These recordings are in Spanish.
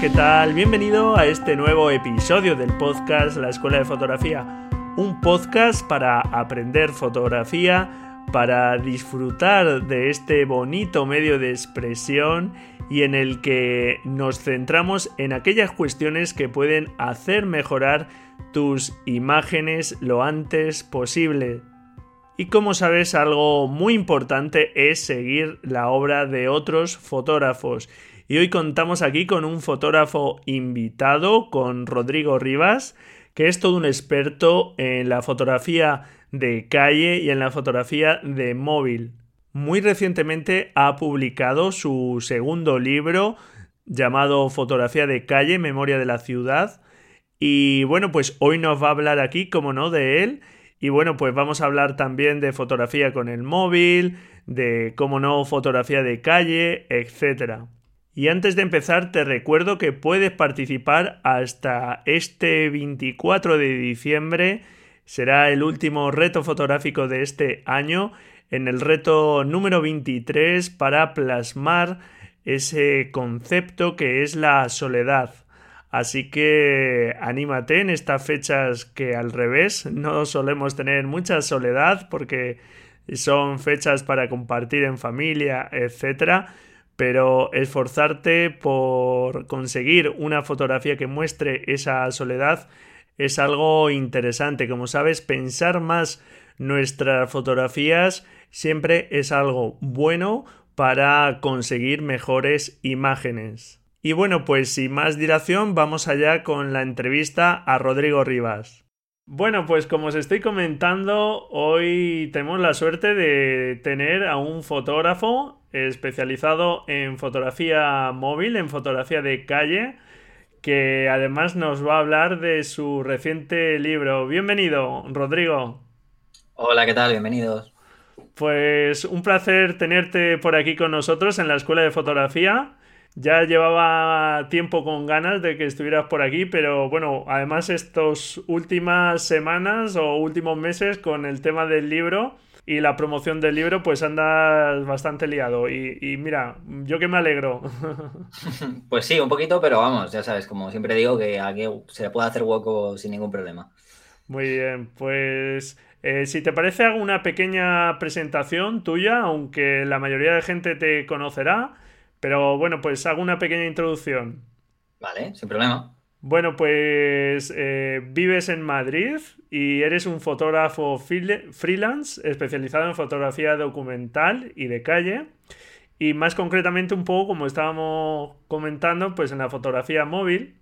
¿Qué tal? Bienvenido a este nuevo episodio del podcast La Escuela de Fotografía. Un podcast para aprender fotografía, para disfrutar de este bonito medio de expresión y en el que nos centramos en aquellas cuestiones que pueden hacer mejorar tus imágenes lo antes posible. Y como sabes, algo muy importante es seguir la obra de otros fotógrafos y hoy contamos aquí con un fotógrafo invitado, con Rodrigo Rivas, que es todo un experto en la fotografía de calle y en la fotografía de móvil. Muy recientemente ha publicado su segundo libro llamado Fotografía de calle, Memoria de la ciudad. Y bueno, pues hoy nos va a hablar aquí, como no, de él. Y bueno, pues vamos a hablar también de fotografía con el móvil, de, como no, fotografía de calle, etcétera. Y antes de empezar te recuerdo que puedes participar hasta este 24 de diciembre. Será el último reto fotográfico de este año en el reto número 23 para plasmar ese concepto que es la soledad. Así que anímate en estas fechas que al revés no solemos tener mucha soledad porque son fechas para compartir en familia, etcétera pero esforzarte por conseguir una fotografía que muestre esa soledad es algo interesante. Como sabes, pensar más nuestras fotografías siempre es algo bueno para conseguir mejores imágenes. Y bueno, pues sin más dilación, vamos allá con la entrevista a Rodrigo Rivas. Bueno, pues como os estoy comentando, hoy tenemos la suerte de tener a un fotógrafo especializado en fotografía móvil, en fotografía de calle, que además nos va a hablar de su reciente libro. Bienvenido, Rodrigo. Hola, ¿qué tal? Bienvenidos. Pues un placer tenerte por aquí con nosotros en la Escuela de Fotografía. Ya llevaba tiempo con ganas de que estuvieras por aquí, pero bueno, además estas últimas semanas o últimos meses con el tema del libro, y la promoción del libro, pues andas bastante liado. Y, mira, yo que me alegro. Pues sí, un poquito, pero vamos, ya sabes, como siempre digo, que aquí se puede hacer hueco sin ningún problema. Muy bien, pues eh, si te parece, hago una pequeña presentación tuya, aunque la mayoría de gente te conocerá, pero bueno, pues hago una pequeña introducción. Vale, sin problema. Bueno, pues eh, vives en Madrid y eres un fotógrafo freelance especializado en fotografía documental y de calle. Y más concretamente un poco, como estábamos comentando, pues en la fotografía móvil.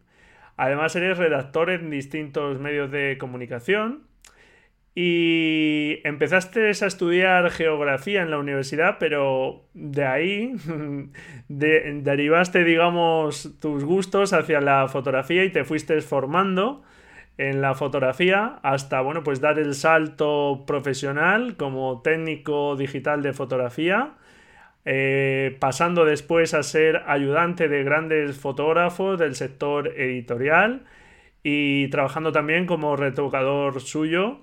Además eres redactor en distintos medios de comunicación y empezaste a estudiar geografía en la universidad, pero de ahí derivaste, digamos, tus gustos hacia la fotografía y te fuiste formando en la fotografía hasta, bueno, pues dar el salto profesional como técnico digital de fotografía, eh, pasando después a ser ayudante de grandes fotógrafos del sector editorial y trabajando también como retocador suyo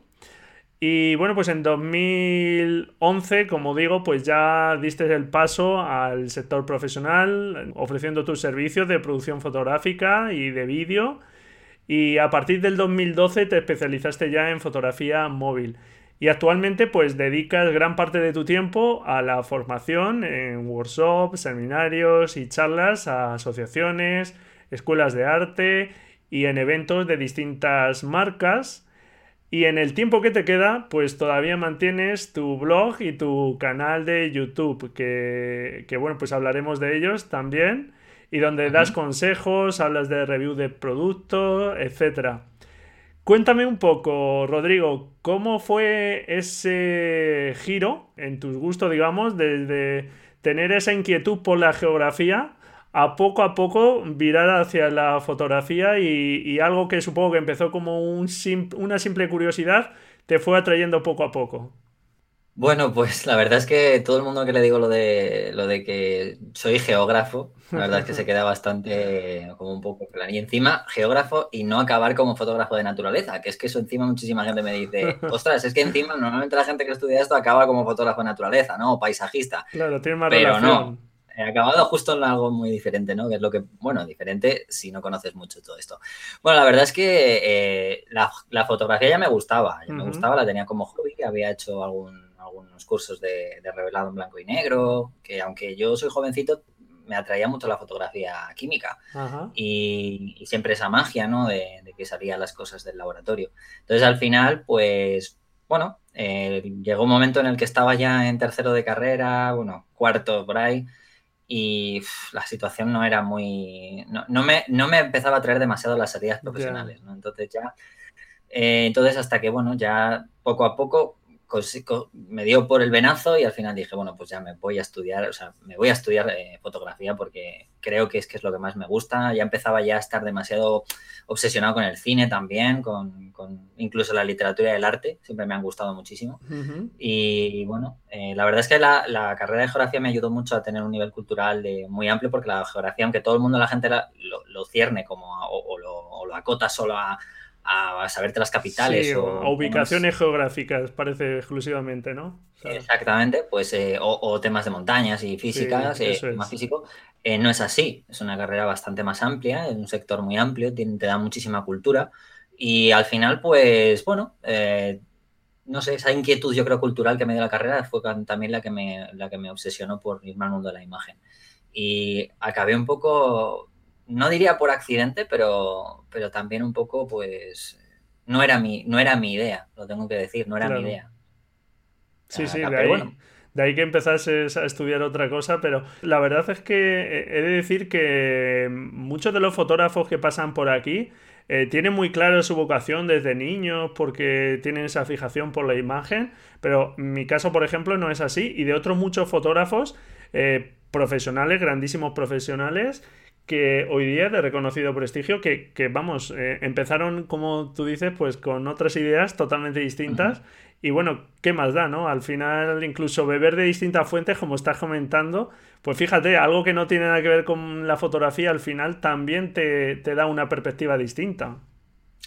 y bueno, pues en 2011, como digo, pues ya diste el paso al sector profesional, ofreciendo tus servicios de producción fotográfica y de vídeo. Y a partir del 2012 te especializaste ya en fotografía móvil. Y actualmente pues dedicas gran parte de tu tiempo a la formación en workshops, seminarios y charlas a asociaciones, escuelas de arte y en eventos de distintas marcas y en el tiempo que te queda, pues todavía mantienes tu blog y tu canal de YouTube, que, bueno, pues hablaremos de ellos también, y donde das consejos, hablas de review de productos, etc. Cuéntame un poco, Rodrigo, ¿cómo fue ese giro en tus gustos, digamos, desde tener esa inquietud por la geografía a poco a poco virar hacia la fotografía y, algo que supongo que empezó como un una simple curiosidad te fue atrayendo poco a poco? Bueno, pues la verdad es que todo el mundo que le digo lo de lo de que soy geógrafo, la verdad es que se queda bastante como un poco plan. Y encima, geógrafo y no acabar como fotógrafo de naturaleza, que es que eso encima muchísima gente me dice, ostras, es que encima normalmente la gente que estudia esto acaba como fotógrafo de naturaleza, ¿no? O paisajista. Claro, tiene más Pero no, he acabado justo en algo muy diferente, ¿no? Que es lo que, bueno, diferente si no conoces mucho todo esto. Bueno, la verdad es que eh, la, fotografía ya me gustaba, ya me gustaba, la tenía como hobby, había hecho algún algunos cursos de, revelado en blanco y negro, que aunque yo soy jovencito, me atraía mucho la fotografía química y, siempre esa magia, ¿no? De, que salían las cosas del laboratorio. Entonces, al final, pues, bueno, eh, llegó un momento en el que estaba ya en tercero de carrera, bueno, cuarto por ahí, y la situación no era muy... No, me, no me empezaba a traer demasiado las salidas profesionales, ¿no? Entonces ya... Eh, entonces hasta que, bueno, ya poco a poco me dio por el venazo y al final dije, bueno, pues ya me voy a estudiar, o sea, me voy a estudiar eh, fotografía porque creo que es que es lo que más me gusta. Ya empezaba ya a estar demasiado obsesionado con el cine también, con, incluso la literatura y el arte, siempre me han gustado muchísimo. Y bueno, eh, la verdad es que la, carrera de geografía me ayudó mucho a tener un nivel cultural de, muy amplio porque la geografía, aunque todo el mundo, la gente lo, cierne como o, lo acota solo a a saberte las capitales. o, ubicaciones geográficas, parece exclusivamente, ¿no? Exactamente, pues eh, o, temas de montañas y físicas, eh, más físico. Eh, no es así, es una carrera bastante más amplia, es un sector muy amplio, te, da muchísima cultura y al final, pues bueno, no sé, esa inquietud yo creo cultural que me dio la carrera fue también la que me, la que me obsesionó por irme al mundo de la imagen. Y acabé un poco no diría por accidente, pero, pero también un poco, pues, no era mi, no era mi idea, lo tengo que decir, no era mi idea. Sí, sí, de ahí, de ahí que empezases a estudiar otra cosa, pero la verdad es que he de decir que muchos de los fotógrafos que pasan por aquí eh, tienen muy claro su vocación desde niños porque tienen esa fijación por la imagen, pero mi caso, por ejemplo, no es así, y de otros muchos fotógrafos eh, profesionales, grandísimos profesionales, que hoy día de reconocido prestigio, que, vamos, eh, empezaron, como tú dices, pues con otras ideas totalmente distintas. Y bueno, ¿qué más da, no? Al final, incluso beber de distintas fuentes, como estás comentando, pues fíjate, algo que no tiene nada que ver con la fotografía, al final también te, da una perspectiva distinta.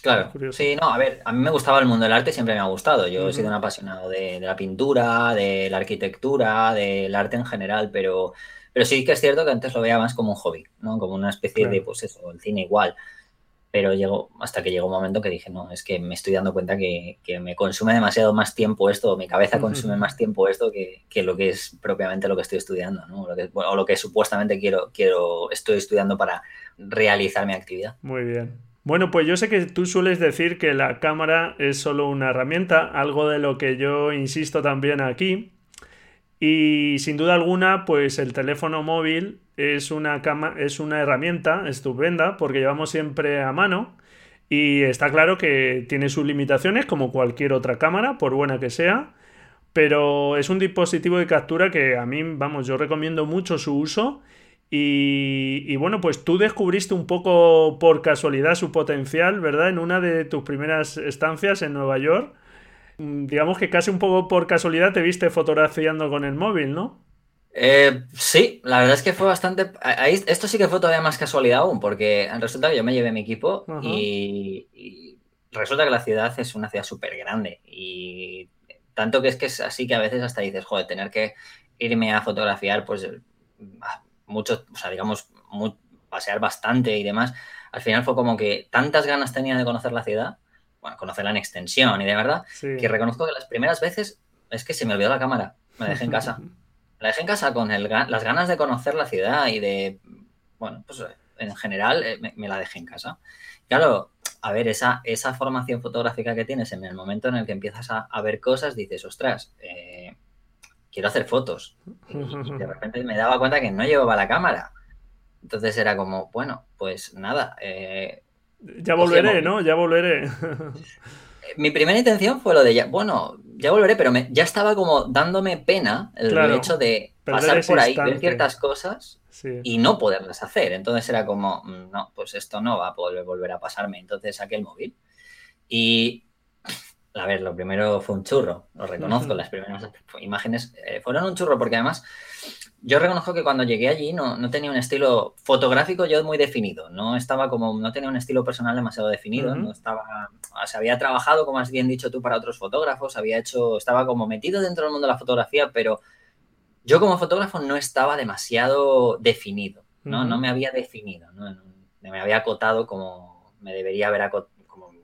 Claro, sí, no, a ver, a mí me gustaba el mundo del arte, siempre me ha gustado. Yo he sido un apasionado de, de la pintura, de la arquitectura, del arte en general, pero pero sí que es cierto que antes lo veía más como un hobby, ¿no? Como una especie de, pues eso, el cine igual. Pero llegó, hasta que llegó un momento que dije, no, es que me estoy dando cuenta que, me consume demasiado más tiempo esto, mi cabeza consume más tiempo esto que, lo que es propiamente lo que estoy estudiando, ¿no? O lo que, supuestamente quiero, quiero, estoy estudiando para realizar mi actividad. Muy bien. Bueno, pues yo sé que tú sueles decir que la cámara es solo una herramienta, algo de lo que yo insisto también aquí, y sin duda alguna, pues el teléfono móvil es una, cama, es una herramienta estupenda porque llevamos siempre a mano y está claro que tiene sus limitaciones como cualquier otra cámara, por buena que sea, pero es un dispositivo de captura que a mí, vamos, yo recomiendo mucho su uso y, y, bueno, pues tú descubriste un poco por casualidad su potencial, ¿verdad? En una de tus primeras estancias en Nueva York digamos que casi un poco por casualidad te viste fotografiando con el móvil, ¿no? Eh, sí, la verdad es que fue bastante. esto sí que fue todavía más casualidad aún, porque resulta que yo me llevé mi equipo y, resulta que la ciudad es una ciudad súper grande. Y tanto que es que es así que a veces hasta dices, joder, tener que irme a fotografiar, pues mucho, o sea, digamos, pasear bastante y demás. Al final fue como que tantas ganas tenía de conocer la ciudad bueno, conocerla en extensión y de verdad, que reconozco que las primeras veces es que se me olvidó la cámara, me dejé en casa. La dejé en casa con las ganas de conocer la ciudad y de, bueno, pues en general eh, me, la dejé en casa. Claro, a ver, esa, esa formación fotográfica que tienes en el momento en el que empiezas a, ver cosas, dices, ostras, eh, quiero hacer fotos. Y, de repente me daba cuenta que no llevaba la cámara. Entonces era como, bueno, pues nada, eh, Ya volveré, ¿no? Ya volveré. Mi primera intención fue lo de ya, bueno, ya volveré, pero me, ya estaba como dándome pena el hecho de pasar por ahí, ver ciertas cosas y no poderlas hacer. Entonces era como, mm, no, pues esto no va a poder volver a pasarme. Entonces saqué el móvil y a ver, lo primero fue un churro, lo reconozco, las primeras imágenes eh, fueron un churro porque además yo reconozco que cuando llegué allí no, no, tenía un estilo fotográfico yo muy definido, no estaba como, no tenía un estilo personal demasiado definido, no estaba, o sea, había trabajado, como has bien dicho tú, para otros fotógrafos, había hecho, estaba como metido dentro del mundo de la fotografía, pero yo como fotógrafo no estaba demasiado definido, ¿no? No me había definido, ¿no? Me había acotado como me debería haber acotado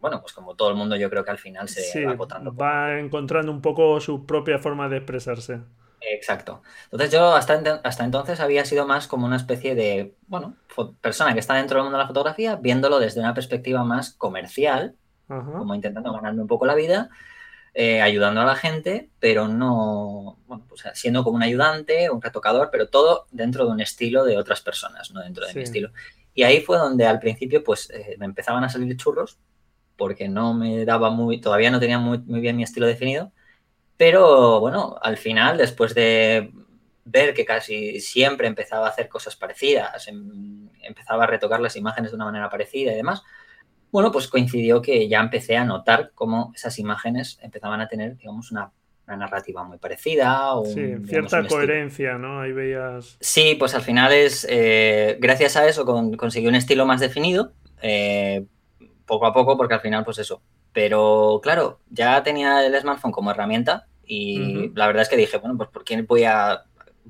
bueno, pues como todo el mundo yo creo que al final se va acotando. Va encontrando un poco su propia forma de expresarse. Exacto. Entonces yo hasta, hasta entonces había sido más como una especie de, bueno, persona que está dentro del mundo de la fotografía, viéndolo desde una perspectiva más comercial, como intentando ganarme un poco la vida, eh, ayudando a la gente, pero no, bueno, pues siendo como un ayudante, un retocador, pero todo dentro de un estilo de otras personas, no dentro de mi estilo. Y ahí fue donde al principio pues eh, me empezaban a salir churros porque no me daba muy, todavía no tenía muy, muy bien mi estilo definido pero bueno, al final, después de ver que casi siempre empezaba a hacer cosas parecidas, em, empezaba a retocar las imágenes de una manera parecida y demás, bueno, pues coincidió que ya empecé a notar cómo esas imágenes empezaban a tener, digamos, una, narrativa muy parecida. sí, cierta coherencia, ¿no? Ahí veías. Sí, pues al final es, eh, gracias a eso conseguí un estilo más definido, eh, poco a poco, porque al final, pues eso. Pero claro, ya tenía el smartphone como herramienta y la verdad es que dije, bueno, pues ¿por qué voy a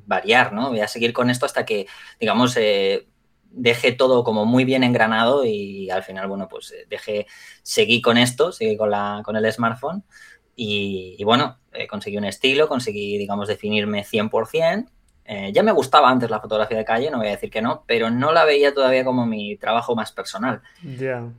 variar, no? Voy a seguir con esto hasta que, digamos, eh, deje todo como muy bien engranado y al final, bueno, pues eh, dejé, seguí con esto, seguí con, la, con el smartphone y, bueno, eh, conseguí un estilo, conseguí, digamos, definirme 100%. ya me gustaba antes la fotografía de calle, no voy a decir que no, pero no la veía todavía como mi trabajo más personal. Ya.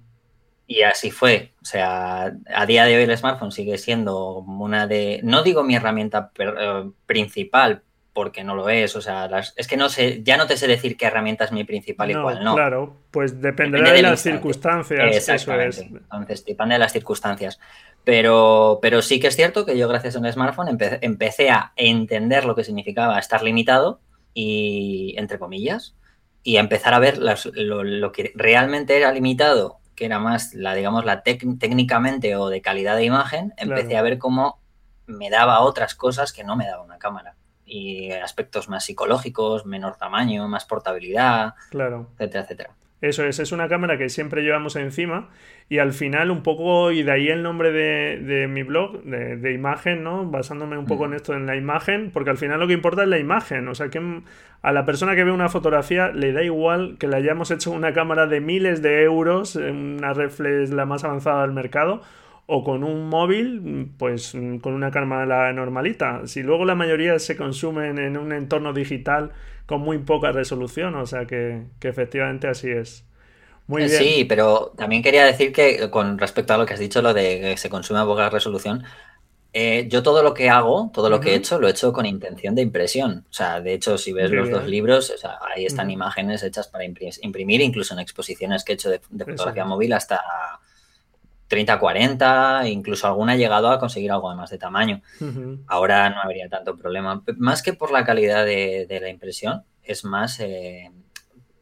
Y así fue. O sea, a día de hoy el smartphone sigue siendo una de, no digo mi herramienta eh, principal, porque no lo es. O sea, es que no sé, ya no te sé decir qué herramienta es mi principal y cuál no. Claro, pues dependerá de, las circunstancias. Exactamente. Entonces, depende de las circunstancias. Pero, pero sí que es cierto que yo, gracias a un smartphone, empecé a entender lo que significaba estar limitado y, entre comillas, y a empezar a ver lo que realmente era limitado que era más la, digamos, la técnicamente o de calidad de imagen, empecé a ver cómo me daba otras cosas que no me daba una cámara. Y aspectos más psicológicos, menor tamaño, más portabilidad, claro. etcétera, etcétera. Eso es, es una cámara que siempre llevamos encima y al final un poco, y de ahí el nombre de, mi blog, de, imagen, ¿no? Basándome un poco mm. en esto, en la imagen, porque al final lo que importa es la imagen, o sea que a la persona que ve una fotografía le da igual que le hayamos hecho una cámara de miles de euros, una reflex la más avanzada del mercado, o con un móvil, pues con una cámara normalita. Si luego la mayoría se consumen en un entorno digital con muy poca resolución, o sea que, efectivamente así es. Muy bien. Sí, pero también quería decir que con respecto a lo que has dicho, lo de que se consume a poca resolución, eh, yo todo lo que hago, todo lo que he hecho, lo he hecho con intención de impresión. O sea, de hecho, si ves los dos libros, ahí están imágenes hechas para imprimir, incluso en exposiciones que he hecho de, fotografía móvil hasta 30, 40, incluso alguna ha llegado a conseguir algo más de tamaño. Ahora no habría tanto problema. Más que por la calidad de, la impresión, es más, eh,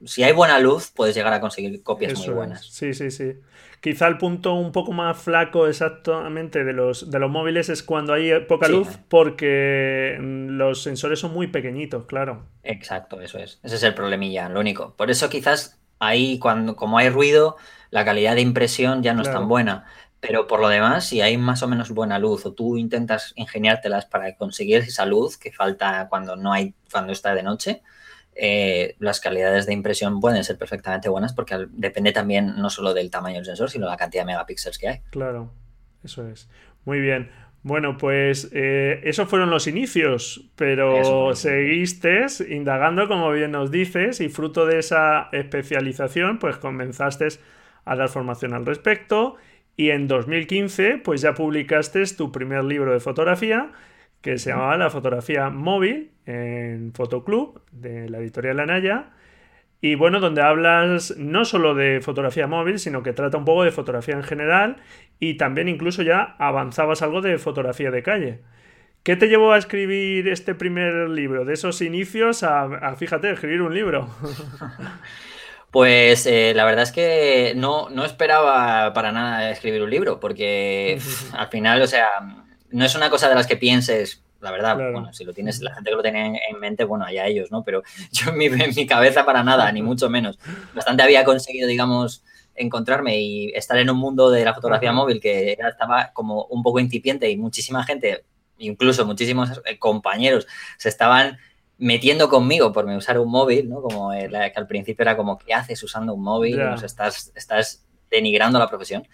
si hay buena luz, puedes llegar a conseguir copias muy buenas. Sí, sí, sí. Quizá el punto un poco más flaco exactamente de los, de los móviles es cuando hay poca luz porque los sensores son muy pequeñitos, claro. Exacto, eso es. Ese es el problemilla, lo único. Por eso quizás ahí, cuando, como hay ruido, la calidad de impresión ya no es tan buena. Pero por lo demás, si hay más o menos buena luz o tú intentas ingeniártelas para conseguir esa luz que falta cuando no hay, cuando está de noche, eh, las calidades de impresión pueden ser perfectamente buenas porque depende también no solo del tamaño del sensor, sino la cantidad de megapíxeles que hay. Claro, eso es. Muy bien. Bueno, pues eh, esos fueron los inicios, pero seguiste indagando, como bien nos dices, y fruto de esa especialización, pues comenzaste a dar formación al respecto y en 2015 pues ya publicaste tu primer libro de fotografía que se llamaba La fotografía móvil en Fotoclub de la editorial Anaya y bueno, donde hablas no solo de fotografía móvil, sino que trata un poco de fotografía en general y también incluso ya avanzabas algo de fotografía de calle. ¿Qué te llevó a escribir este primer libro? De esos inicios a, fíjate, escribir un libro. Pues eh, la verdad es que no, no, esperaba para nada escribir un libro, porque al final, o sea, no es una cosa de las que pienses, la verdad, bueno, si lo tienes, la gente que lo tiene en mente, bueno, allá ellos, ¿no? Pero yo en mi, en mi cabeza para nada, ni mucho menos. Bastante había conseguido, digamos, encontrarme y estar en un mundo de la fotografía móvil que estaba como un poco incipiente y muchísima gente incluso muchísimos eh, compañeros se estaban metiendo conmigo por usar un móvil, ¿no? Como que al principio era como, ¿qué haces usando un móvil? estás, estás denigrando la profesión.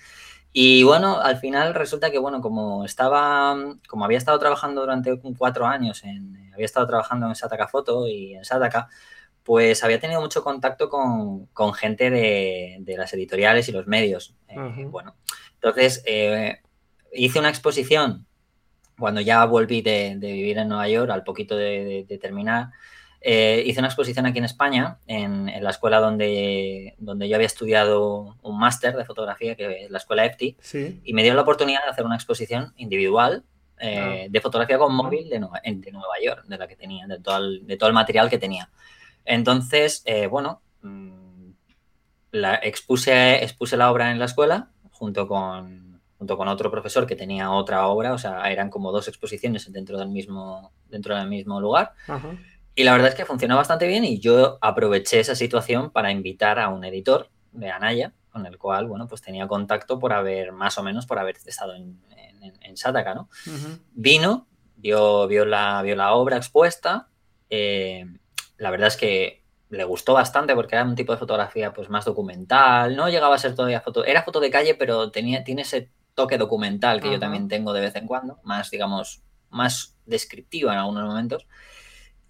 Y bueno, al final resulta que, bueno, como estaba, como había estado trabajando durante cuatro años, en, había estado trabajando en Sataka Foto y en Sataka, pues había tenido mucho contacto con, gente de, las editoriales y los medios. Eh, bueno, entonces eh, hice una exposición cuando ya volví de, vivir en Nueva York, al poquito de, terminar, eh, hice una exposición aquí en España, en, la escuela donde, donde yo había estudiado un máster de fotografía, que es la escuela EFTI, y me dio la oportunidad de hacer una exposición individual eh, ah. de fotografía con móvil de Nueva, de Nueva, York, de la que tenía, de todo el, de todo el material que tenía. Entonces, eh, bueno, mm, la, expuse, expuse la obra en la escuela junto con junto con otro profesor que tenía otra obra, o sea, eran como dos exposiciones dentro del mismo, dentro del mismo lugar. Y la verdad es que funcionó bastante bien y yo aproveché esa situación para invitar a un editor de Anaya, con el cual, bueno, pues tenía contacto por haber, más o menos, por haber estado en, en, Sataka, ¿no? Vino, vio, vio, la, vio la obra expuesta, eh, la verdad es que le gustó bastante porque era un tipo de fotografía pues más documental, no llegaba a ser todavía foto, era foto de calle, pero tenía, tiene ese toque documental que yo también tengo de vez en cuando, más, digamos, más descriptiva en algunos momentos.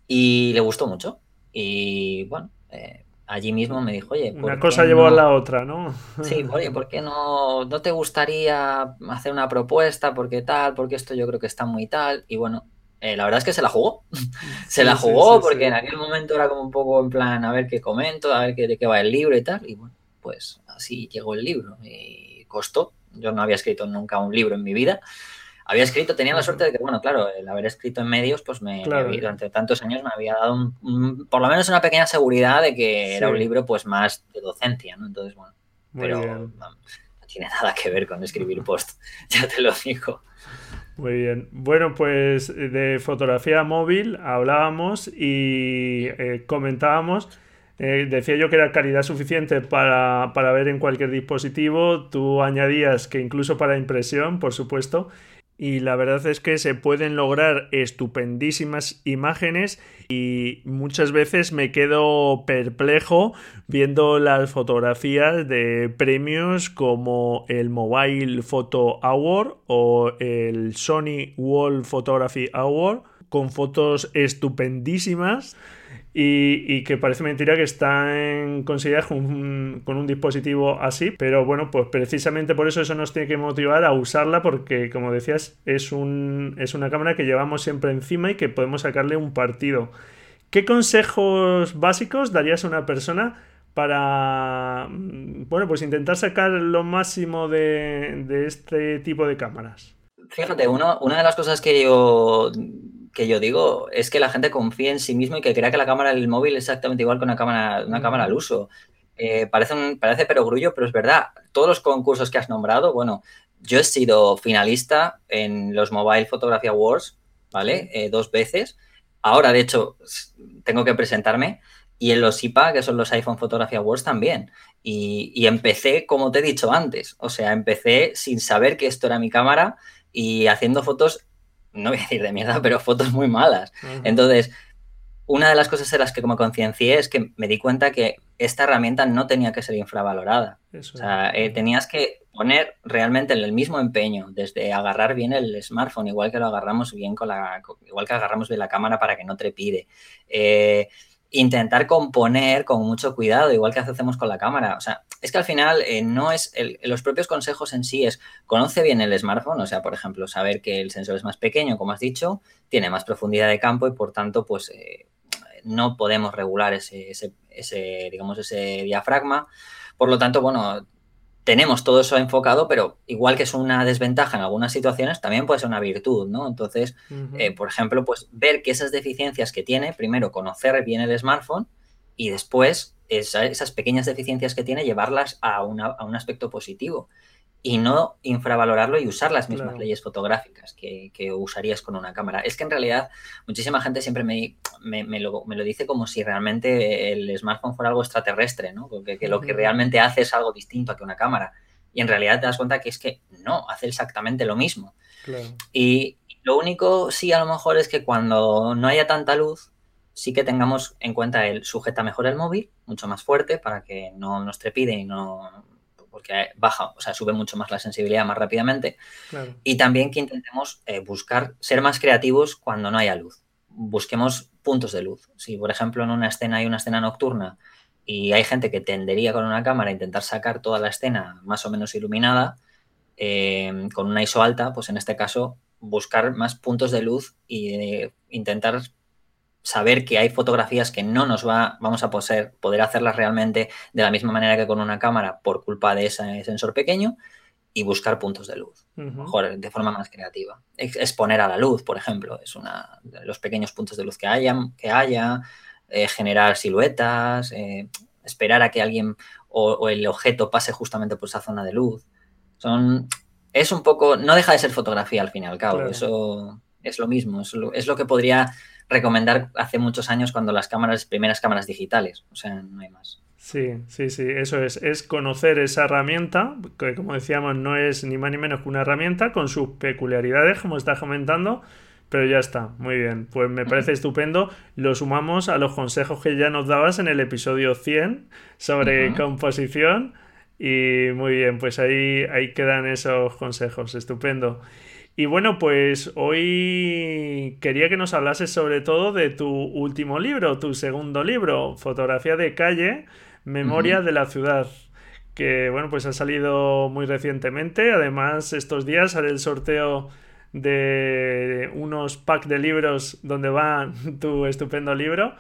Y le gustó mucho. Y bueno, eh, allí mismo me dijo, oye, una cosa llevó a la otra, ¿no? Sí, oye, ¿por qué no, no te gustaría hacer una propuesta? ¿Por qué tal? Porque esto yo creo que está muy tal. Y bueno, eh, la verdad es que se la jugó. se la jugó porque en aquel momento era como un poco en plan, a ver qué comento, a ver qué, de qué va el libro y tal. Y bueno, pues así llegó el libro. Y costó, yo no había escrito nunca un libro en mi vida. Había escrito, tenía la suerte de que, bueno, claro, el haber escrito en medios, pues me, durante tantos años me había dado por lo menos una pequeña seguridad de que era un libro pues más de docencia, ¿no? Entonces, bueno, pero no, tiene nada que ver con escribir post, ya te lo digo. Muy bien. Bueno, pues de fotografía móvil hablábamos y eh, comentábamos eh, decía yo que era calidad suficiente para, ver en cualquier dispositivo. Tú añadías que incluso para impresión, por supuesto. Y la verdad es que se pueden lograr estupendísimas imágenes y muchas veces me quedo perplejo viendo las fotografías de premios como el Mobile Photo Award o el Sony Wall Photography Award con fotos estupendísimas y, que parece mentira que están conseguidas con un, dispositivo así, pero bueno, pues precisamente por eso eso nos tiene que motivar a usarla porque, como decías, es, un, es una cámara que llevamos siempre encima y que podemos sacarle un partido. ¿Qué consejos básicos darías a una persona para, bueno, pues intentar sacar lo máximo de, de este tipo de cámaras? Fíjate, uno, una de las cosas que yo que yo digo es que la gente confíe en sí mismo y que crea que la cámara del móvil es exactamente igual que una cámara, una cámara al uso. Eh, parece, un, parece perogrullo, pero es verdad. Todos los concursos que has nombrado, bueno, yo he sido finalista en los Mobile Photography Awards, ¿vale? Eh, dos veces. Ahora, de hecho, tengo que presentarme. Y en los IPA, que son los iPhone Photography Awards, también. Y, y empecé, como te he dicho antes, o sea, empecé sin saber que esto era mi cámara y haciendo fotos no voy a decir de mierda, pero fotos muy malas. Entonces, una de las cosas en las que como conciencié es que me di cuenta que esta herramienta no tenía que ser infravalorada. o sea, eh, tenías que poner realmente el mismo empeño, desde agarrar bien el smartphone, igual que lo agarramos bien con la, igual que agarramos bien la cámara para que no trepide. Eh, intentar componer con mucho cuidado, igual que hacemos con la cámara. O sea, es que al final eh, no es los propios consejos en sí, es conoce bien el smartphone, o sea, por ejemplo, saber que el sensor es más pequeño, como has dicho, tiene más profundidad de campo y por tanto, pues eh, no podemos regular ese, ese, digamos, ese diafragma. Por lo tanto, bueno, tenemos todo eso enfocado, pero igual que es una desventaja en algunas situaciones, también puede ser una virtud, ¿no? Entonces, eh, por ejemplo, pues ver que esas deficiencias que tiene, primero conocer bien el smartphone y después esas pequeñas deficiencias que tiene, llevarlas a, a un aspecto positivo y no infravalorarlo y usar las mismas leyes fotográficas que, usarías con una cámara. Es que en realidad muchísima gente siempre me, me, lo, dice como si realmente el smartphone fuera algo extraterrestre, ¿no? Porque que lo que realmente hace es algo distinto a que una cámara. Y en realidad te das cuenta que es que no, hace exactamente lo mismo. Y lo único sí a lo mejor es que cuando no haya tanta luz, sí que tengamos en cuenta el sujeta mejor el móvil, mucho más fuerte, para que no nos trepide y no porque baja, o sea, sube mucho más la sensibilidad más rápidamente. Y también que intentemos eh, buscar ser más creativos cuando no haya luz. Busquemos puntos de luz. Si, por ejemplo, en una escena hay una escena nocturna y hay gente que tendería con una cámara a intentar sacar toda la escena más o menos iluminada, eh, con una ISO alta, pues en este caso buscar más puntos de luz e intentar saber que hay fotografías que no nos va, vamos a poder, poder hacerlas realmente de la misma manera que con una cámara por culpa de ese sensor pequeño y buscar puntos de luz, mejor, de forma más creativa. Exponer a la luz, por ejemplo, es una de los pequeños puntos de luz que haya, que haya eh, generar siluetas, eh, esperar a que alguien o, el objeto pase justamente por esa zona de luz. Son, es un poco, no deja de ser fotografía al fin y al cabo, eso es lo mismo, es lo que podría recomendar hace muchos años cuando las cámaras, primeras cámaras digitales, o sea, no hay más. Sí, sí, sí, eso es, es conocer esa herramienta, que como decíamos no es ni más ni menos que una herramienta con sus peculiaridades, como estás comentando, pero ya está, muy bien, pues me parece estupendo, lo sumamos a los consejos que ya nos dabas en el episodio 100 sobre composición y muy bien, pues ahí, ahí quedan esos consejos, estupendo. Y bueno, pues hoy quería que nos hablases sobre todo de tu último libro, tu segundo libro, Fotografía de calle, Memoria de la ciudad, que bueno, pues ha salido muy recientemente. Además, estos días sale el sorteo de unos packs de libros donde va tu estupendo libro.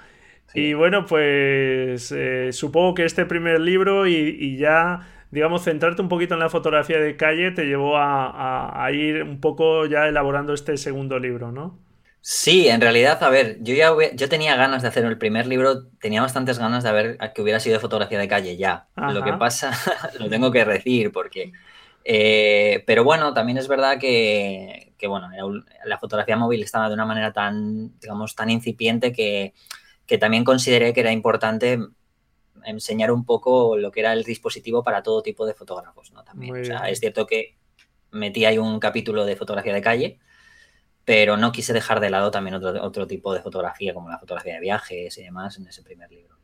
Y bueno, pues eh, supongo que este primer libro y ya digamos, centrarte un poquito en la fotografía de calle te llevó a, ir un poco ya elaborando este segundo libro, ¿no? Sí, en realidad, a ver, yo ya yo tenía ganas de hacer el primer libro, tenía bastantes ganas de ver que hubiera sido fotografía de calle ya. Lo que pasa, lo tengo que decir porque... Eh, pero bueno, también es verdad que, que, bueno, la fotografía móvil estaba de una manera tan, digamos, tan incipiente que, que también consideré que era importante enseñar un poco lo que era el dispositivo para todo tipo de fotógrafos, ¿no? También. es cierto que metí ahí un capítulo de fotografía de calle, pero no quise dejar de lado también otro, otro tipo de fotografía, como la fotografía de viajes y demás, en ese primer libro.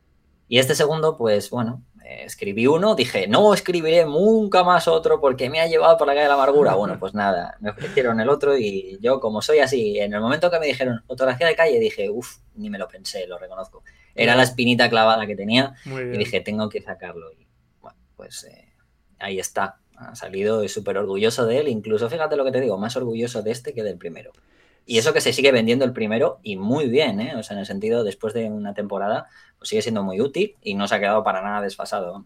Y este segundo, pues bueno, eh, escribí uno, dije, no escribiré nunca más otro porque me ha llevado por la calle de la amargura. Bueno, pues nada, me ofrecieron el otro y yo, como soy así, en el momento que me dijeron fotografía de calle, dije, uff, ni me lo pensé, lo reconozco. Era la espinita clavada que tenía y dije, tengo que sacarlo. Y bueno, pues eh, ahí está. Ha salido, súper orgulloso de él. Incluso, fíjate lo que te digo, más orgulloso de este que del primero. Y eso que se sigue vendiendo el primero y muy bien, ¿eh? O sea, en el sentido, después de una temporada, pues sigue siendo muy útil y no se ha quedado para nada desfasado.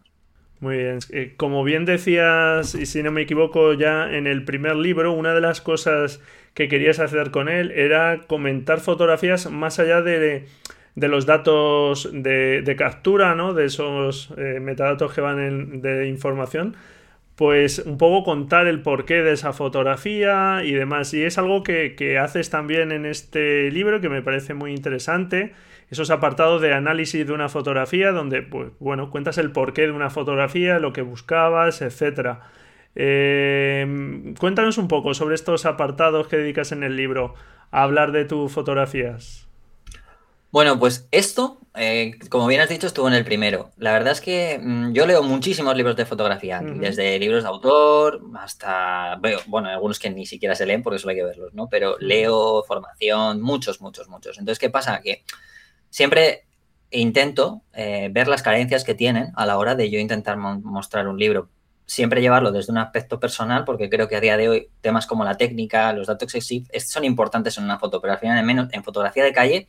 Muy bien. Eh, como bien decías, y si no me equivoco, ya en el primer libro, una de las cosas que querías hacer con él era comentar fotografías más allá de de los datos de, captura, ¿no? De esos eh, metadatos que van de información, pues un poco contar el porqué de esa fotografía y demás. Y es algo que, haces también en este libro que me parece muy interesante. Esos apartados de análisis de una fotografía donde, pues, bueno, cuentas el porqué de una fotografía, lo que buscabas, etc. Eh, cuéntanos un poco sobre estos apartados que dedicas en el libro a hablar de tus fotografías. Bueno, pues esto, eh, como bien has dicho, estuvo en el primero. La verdad es que mm, yo leo muchísimos libros de fotografía, desde libros de autor hasta, bueno, algunos que ni siquiera se leen porque solo hay que verlos, ¿no? Pero leo formación, muchos, muchos, muchos. Entonces, ¿qué pasa? Que siempre intento eh, ver las carencias que tienen a la hora de yo intentar mostrar un libro. Siempre llevarlo desde un aspecto personal, porque creo que a día de hoy temas como la técnica, los datos son importantes en una foto, pero al final, en, menos, en fotografía de calle,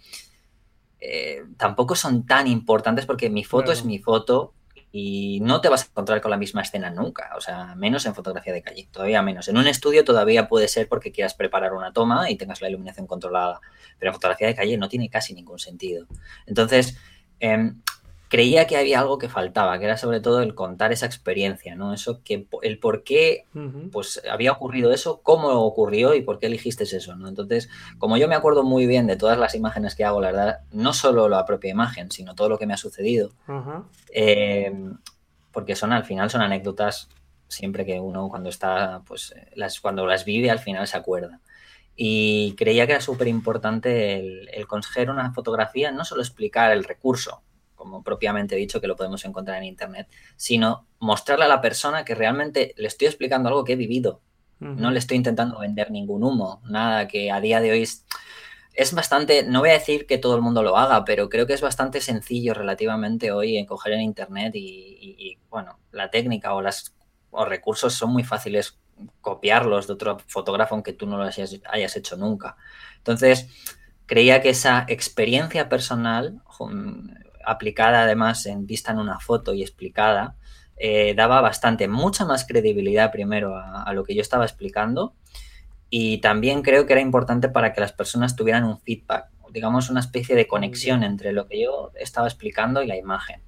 eh, tampoco son tan importantes porque mi foto es mi foto y no te vas a encontrar con la misma escena nunca, o sea, menos en fotografía de calle, todavía menos. En un estudio todavía puede ser porque quieras preparar una toma y tengas la iluminación controlada, pero en fotografía de calle no tiene casi ningún sentido. Entonces, em, creía que había algo que faltaba, que era sobre todo el contar esa experiencia, ¿no? Eso que el por qué pues había ocurrido eso, cómo ocurrió y por qué eligiste eso, ¿no? Entonces, como yo me acuerdo muy bien de todas las imágenes que hago, la verdad, no solo la propia imagen, sino todo lo que me ha sucedido, eh, porque son al final son anécdotas siempre que uno cuando está, pues las, cuando las vive al final se acuerda. Y creía que era súper importante el, el conseguir una fotografía, no solo explicar el recurso, como propiamente dicho, que lo podemos encontrar en Internet, sino mostrarle a la persona que realmente le estoy explicando algo que he vivido. No le estoy intentando vender ningún humo, nada que a día de hoy es, bastante, no voy a decir que todo el mundo lo haga, pero creo que es bastante sencillo relativamente hoy en coger en Internet y, bueno, la técnica o, las, o recursos son muy fáciles copiarlos de otro fotógrafo aunque tú no lo hayas, hayas hecho nunca. Entonces, creía que esa experiencia personal aplicada además en vista en una foto y explicada, eh, daba bastante, mucha más credibilidad primero a, lo que yo estaba explicando y también creo que era importante para que las personas tuvieran un feedback, digamos una especie de conexión entre lo que yo estaba explicando y la imagen.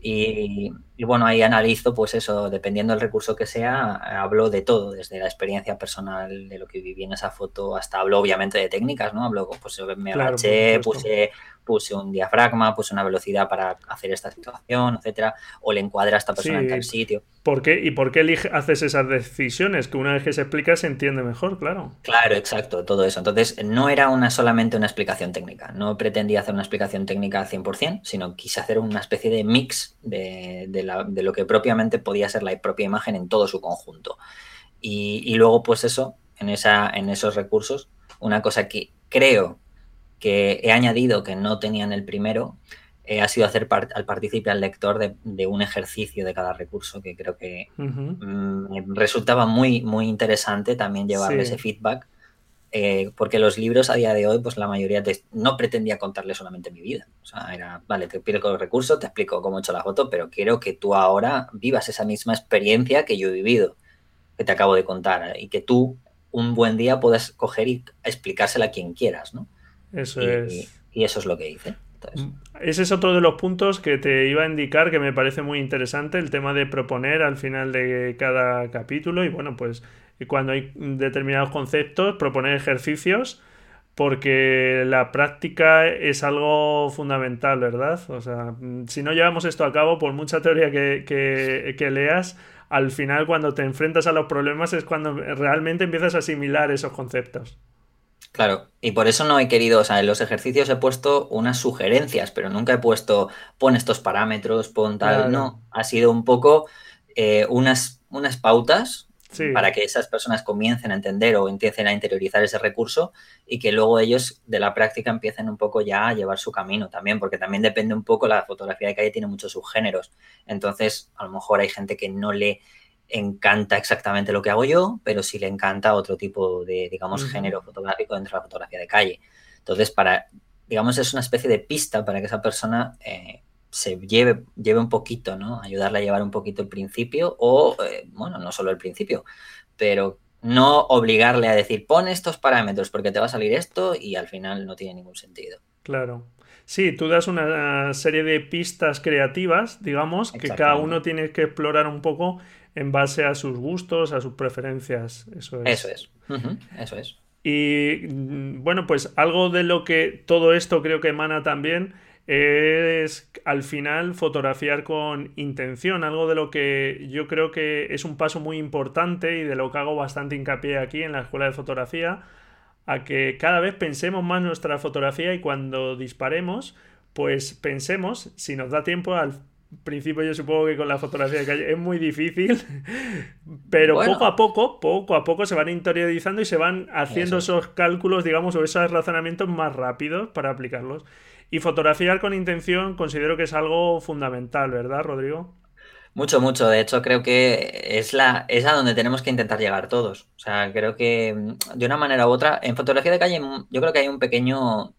y, bueno, ahí analizo, pues eso, dependiendo del recurso que sea, hablo de todo, desde la experiencia personal de lo que viví en esa foto hasta hablo obviamente de técnicas, ¿no? Hablo, pues me agaché, puse puse un diafragma, puse una velocidad para hacer esta situación, etcétera, o le encuadra a esta persona en tal sitio. ¿Por qué? ¿Y por qué haces esas decisiones? Que una vez que se explica se entiende mejor, claro. Claro, exacto, todo eso. Entonces, no era una solamente una explicación técnica. No pretendía hacer una explicación técnica al 100%, sino quise hacer una especie de mix de, lo que propiamente podía ser la propia imagen en todo su conjunto. Y, y luego, pues eso, en, esa, en esos recursos, una cosa que creo que he añadido que no tenía en el primero eh, ha sido hacer al partícipe, al lector, de, un ejercicio de cada recurso que creo que mm, resultaba muy, muy interesante también llevarle ese feedback. Eh, porque los libros a día de hoy, pues la mayoría no pretendía contarle solamente mi vida. O sea, era, vale, te explico el recurso, te explico cómo he hecho la foto, pero quiero que tú ahora vivas esa misma experiencia que yo he vivido, que te acabo de contar, y que tú un buen día puedas coger y explicársela a quien quieras, ¿no? Eso y, es. Y eso es lo que hice. Ese es otro de los puntos que te iba a indicar que me parece muy interesante, el tema de proponer al final de cada capítulo y bueno, pues cuando hay determinados conceptos, proponer ejercicios porque la práctica es algo fundamental, ¿verdad? O sea, si no llevamos esto a cabo, por mucha teoría que, que, que leas, al final cuando te enfrentas a los problemas es cuando realmente empiezas a asimilar esos conceptos. Claro, y por eso no he querido, o sea, en los ejercicios he puesto unas sugerencias, pero nunca he puesto, pon estos parámetros, pon tal, no, ha sido un poco eh, unas, unas pautas para que esas personas comiencen a entender o empiecen a interiorizar ese recurso y que luego ellos de la práctica empiecen un poco ya a llevar su camino también, porque también depende un poco, la fotografía de calle tiene muchos subgéneros, entonces a lo mejor hay gente que no le encanta exactamente lo que hago yo, pero sí le encanta otro tipo de, digamos, género fotográfico dentro de la fotografía de calle. Entonces, para, digamos, es una especie de pista para que esa persona eh, se lleve, lleve un poquito, ¿no? Ayudarle a llevar un poquito el principio o, eh, bueno, no solo el principio, pero no obligarle a decir, pon estos parámetros porque te va a salir esto y al final no tiene ningún sentido. Claro. Sí, tú das una serie de pistas creativas, digamos, que cada uno tiene que explorar un poco en base a sus gustos, a sus preferencias. Eso es. Eso es. Eso es. Y bueno, pues algo de lo que todo esto creo que emana también es al final fotografiar con intención, algo de lo que yo creo que es un paso muy importante y de lo que hago bastante hincapié aquí en la escuela de fotografía, a que cada vez pensemos más nuestra fotografía y cuando disparemos, pues pensemos, si nos da tiempo, al principio yo supongo que con la fotografía de calle es muy difícil, pero poco a poco, poco a poco se van interiorizando y se van haciendo esos cálculos, digamos, o esos razonamientos más rápidos para aplicarlos. Y fotografiar con intención considero que es algo fundamental, ¿verdad, Rodrigo? Mucho, mucho. De hecho, creo que es, la, es a donde tenemos que intentar llegar todos. O sea, creo que mm, de una manera u otra, en fotografía de calle, mm, yo creo que hay un pequeño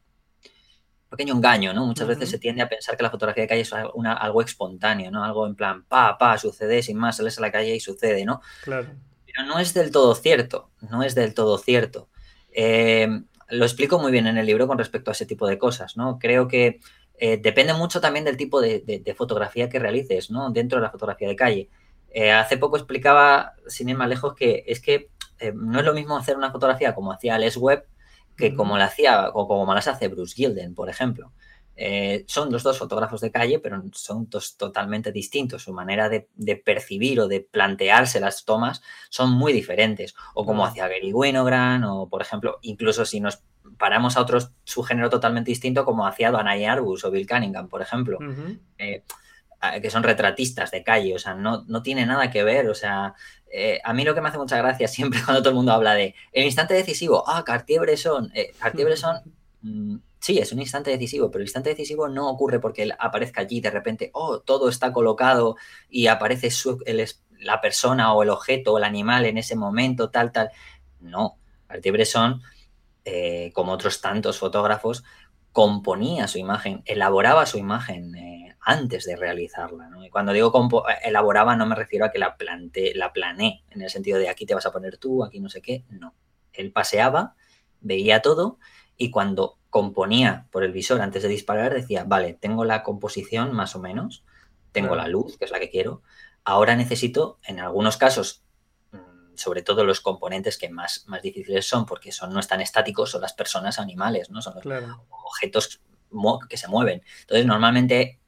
pequeño engaño, ¿no? Muchas veces se tiende a pensar que la fotografía de calle es algo espontáneo, ¿no? Algo en plan, pa, pa, sucede sin más, sales a la calle y sucede, ¿no? Claro. Pero no es del todo cierto, no es del todo cierto. Eh, lo explico muy bien en el libro con respecto a ese tipo de cosas, ¿no? Creo que eh, depende mucho también del tipo de, fotografía que realices, ¿no? Dentro de la fotografía de calle. Eh, hace poco explicaba, sin ir más lejos, que es que no es lo mismo hacer una fotografía como hacía Les Webb que como la hacía o como las hace Bruce Gilden, por ejemplo. Eh, son los dos fotógrafos de calle, pero son dos totalmente distintos. Su manera de, percibir o de plantearse las tomas son muy diferentes. O como hacía Gary Winogrand, o por ejemplo, incluso si nos paramos a otros subgénero totalmente distinto, como hacía Danai Arbus o Bill Cunningham, por ejemplo, eh, que son retratistas de calle. O sea, no, no tiene nada que ver. O sea, eh, a mí lo que me hace mucha gracia siempre cuando todo el mundo habla de el instante decisivo, ah, Cartier-Bresson, Cartier-Bresson. Mm, sí, es un instante decisivo, pero el instante decisivo no ocurre porque él aparezca allí de repente, oh, todo está colocado y aparece la persona o el objeto o el animal en ese momento, tal, tal. No, Cartier-Bresson, eh, como otros tantos fotógrafos, componía su imagen, elaboraba su imagen eh, antes de realizarla. Y cuando digo elaboraba no me refiero a que la, plante, la planeé, en el sentido de aquí te vas a poner tú, aquí no sé qué, no. Él paseaba, veía todo y cuando componía por el visor antes de disparar, decía, vale, tengo la composición más o menos, tengo la luz, que es la que quiero, ahora necesito, en algunos casos, mm, sobre todo los componentes que más, más difíciles son, porque son, no están estáticos, son las personas animales, ¿no? Son los objetos que se mueven. Entonces, normalmente,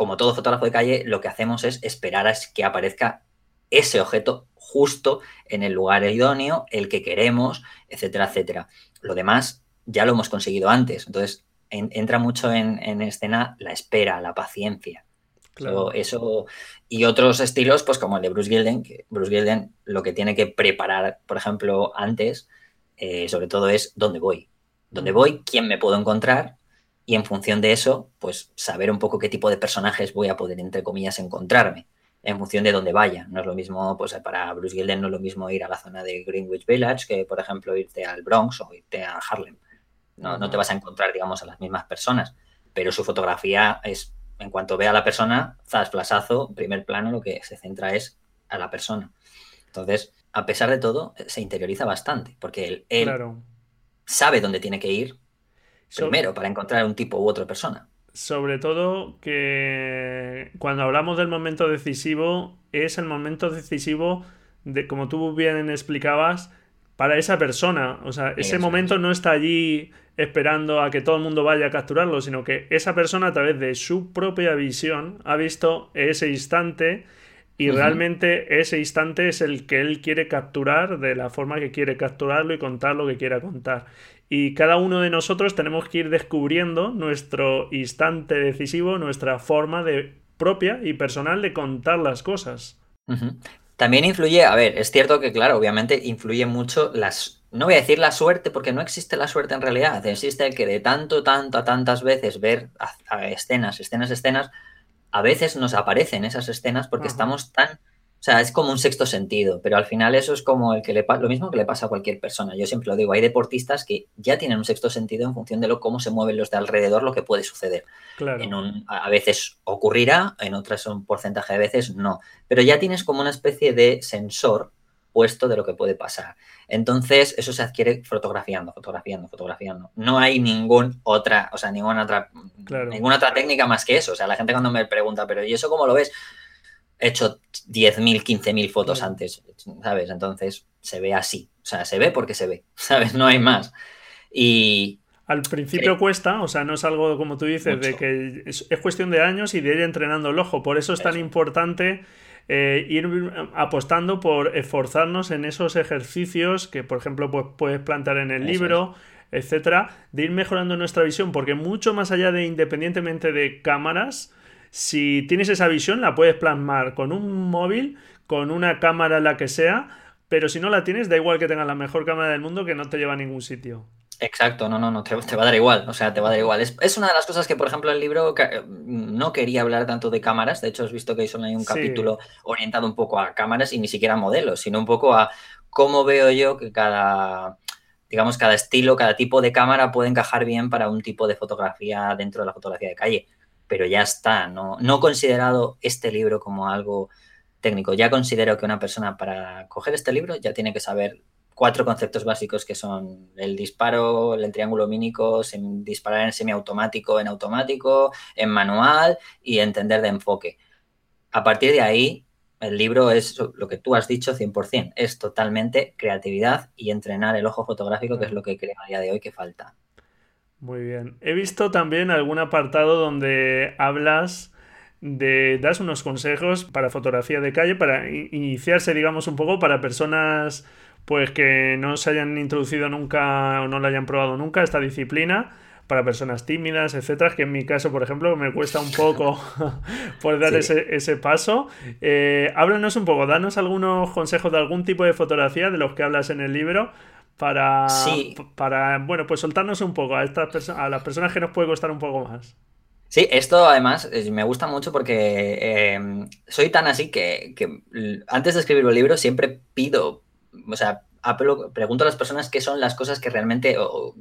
como todo fotógrafo de calle, lo que hacemos es esperar a que aparezca ese objeto justo en el lugar idóneo, el que queremos, etcétera, etcétera. Lo demás ya lo hemos conseguido antes. Entonces, entra mucho en, escena la espera, la paciencia. Eso, y otros estilos, pues como el de Bruce Gilden, que Bruce Gilden lo que tiene que preparar, por ejemplo, antes, eh, sobre todo es dónde voy. Dónde voy, quién me puedo encontrar y en función de eso, pues saber un poco qué tipo de personajes voy a poder, entre comillas, encontrarme en función de dónde vaya. No es lo mismo, pues para Bruce Gilden no es lo mismo ir a la zona de Greenwich Village que, por ejemplo, irte al Bronx o irte a Harlem. No, te vas a encontrar, digamos, a las mismas personas. Pero su fotografía es, en cuanto ve a la persona, zas, flasazo, primer plano, lo que se centra es a la persona. Entonces, a pesar de todo, se interioriza bastante, porque él, sabe dónde tiene que ir primero para encontrar un tipo u otra persona. Sobre todo que cuando hablamos del momento decisivo, es el momento decisivo de, como tú bien explicabas, para esa persona. O sea, ese momento no está allí esperando a que todo el mundo vaya a capturarlo, sino que esa persona a través de su propia visión ha visto ese instante y realmente ese instante es el que él quiere capturar de la forma que quiere capturarlo y contar lo que quiera contar. Y cada uno de nosotros tenemos que ir descubriendo nuestro instante decisivo, nuestra forma de propia y personal de contar las cosas. También influye, a ver, es cierto que, claro, obviamente influye mucho las. No voy a decir la suerte, porque no existe la suerte en realidad. Existe el que de tanto, tanto, a tantas veces ver escenas, escenas, escenas, a veces nos aparecen esas escenas porque estamos tan o sea, es como un sexto sentido, pero al final eso es como el que le lo mismo que le pasa a cualquier persona. Yo siempre lo digo, hay deportistas que ya tienen un sexto sentido en función de lo, cómo se mueven los de alrededor, lo que puede suceder. En un, a veces ocurrirá, en otras un porcentaje de veces no. Pero ya tienes como una especie de sensor puesto de lo que puede pasar. Entonces, eso se adquiere fotografiando, fotografiando, fotografiando. No hay ningún otra, o sea, ninguna otra, ninguna otra técnica más que eso. O sea, la gente cuando me pregunta, pero ¿y eso cómo lo ves? he hecho 10.000, 15.000 fotos antes, ¿sabes? Entonces se ve así, o sea, se ve porque se ve, ¿sabes? No hay más. Y... Al principio cuesta, o sea, no es algo como tú dices, de que es, cuestión de años y de ir entrenando el ojo. Por eso es tan importante eh, ir apostando por esforzarnos en esos ejercicios que, por ejemplo, pues, puedes plantear en el libro, etcétera, de ir mejorando nuestra visión, porque mucho más allá de independientemente de cámaras, si tienes esa visión, la puedes plasmar con un móvil, con una cámara, la que sea, pero si no la tienes, da igual que tengas la mejor cámara del mundo que no te lleva a ningún sitio. Exacto, no, no, no, te, va a dar igual, o sea, te va a dar igual. Es, una de las cosas que, por ejemplo, el libro no quería hablar tanto de cámaras, de hecho, has visto que solo hay un capítulo orientado un poco a cámaras y ni siquiera a modelos, sino un poco a cómo veo yo que cada digamos, cada estilo, cada tipo de cámara puede encajar bien para un tipo de fotografía dentro de la fotografía de calle. Pero ya está, no, no he considerado este libro como algo técnico. Ya considero que una persona para coger este libro ya tiene que saber cuatro conceptos básicos que son el disparo, el triángulo mínico, disparar en semiautomático, en automático, en manual y entender de enfoque. A partir de ahí, el libro es lo que tú has dicho 100%, es totalmente creatividad y entrenar el ojo fotográfico, que es lo que creo a día de hoy que falta. Muy bien. He visto también algún apartado donde hablas de das unos consejos para fotografía de calle, para iniciarse, digamos, un poco para personas pues que no se hayan introducido nunca o no la hayan probado nunca esta disciplina para personas tímidas, etcétera, que en mi caso, por ejemplo, me cuesta un poco poder dar ese, paso. Eh, háblanos un poco, danos algunos consejos de algún tipo de fotografía de los que hablas en el libro para, para bueno, pues soltarnos un poco a, estas a las personas que nos puede costar un poco más. Sí, esto además me gusta mucho porque eh, soy tan así que, que antes de escribir un libro siempre pido o sea, pregunto a las personas qué son las cosas que realmente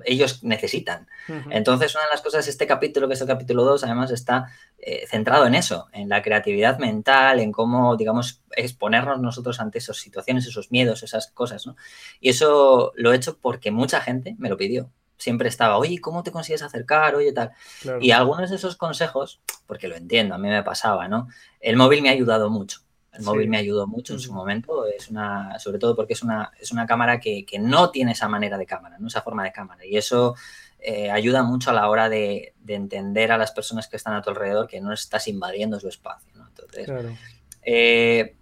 ellos necesitan. Entonces, una de las cosas, este capítulo, que es el capítulo 2, además está eh, centrado en eso, en la creatividad mental, en cómo, digamos, exponernos nosotros ante esas situaciones, esos miedos, esas cosas, ¿no? Y eso lo he hecho porque mucha gente me lo pidió. Siempre estaba, oye, ¿cómo te consigues acercar? Oye, tal. Y algunos de esos consejos, porque lo entiendo, a mí me pasaba, ¿no? El móvil me ha ayudado mucho el móvil me ayudó mucho en su momento, es una, sobre todo porque es una, es una cámara que, no tiene esa manera de cámara, no esa forma de cámara. Y eso eh, ayuda mucho a la hora de, entender a las personas que están a tu alrededor que no estás invadiendo su espacio. Entonces, eh,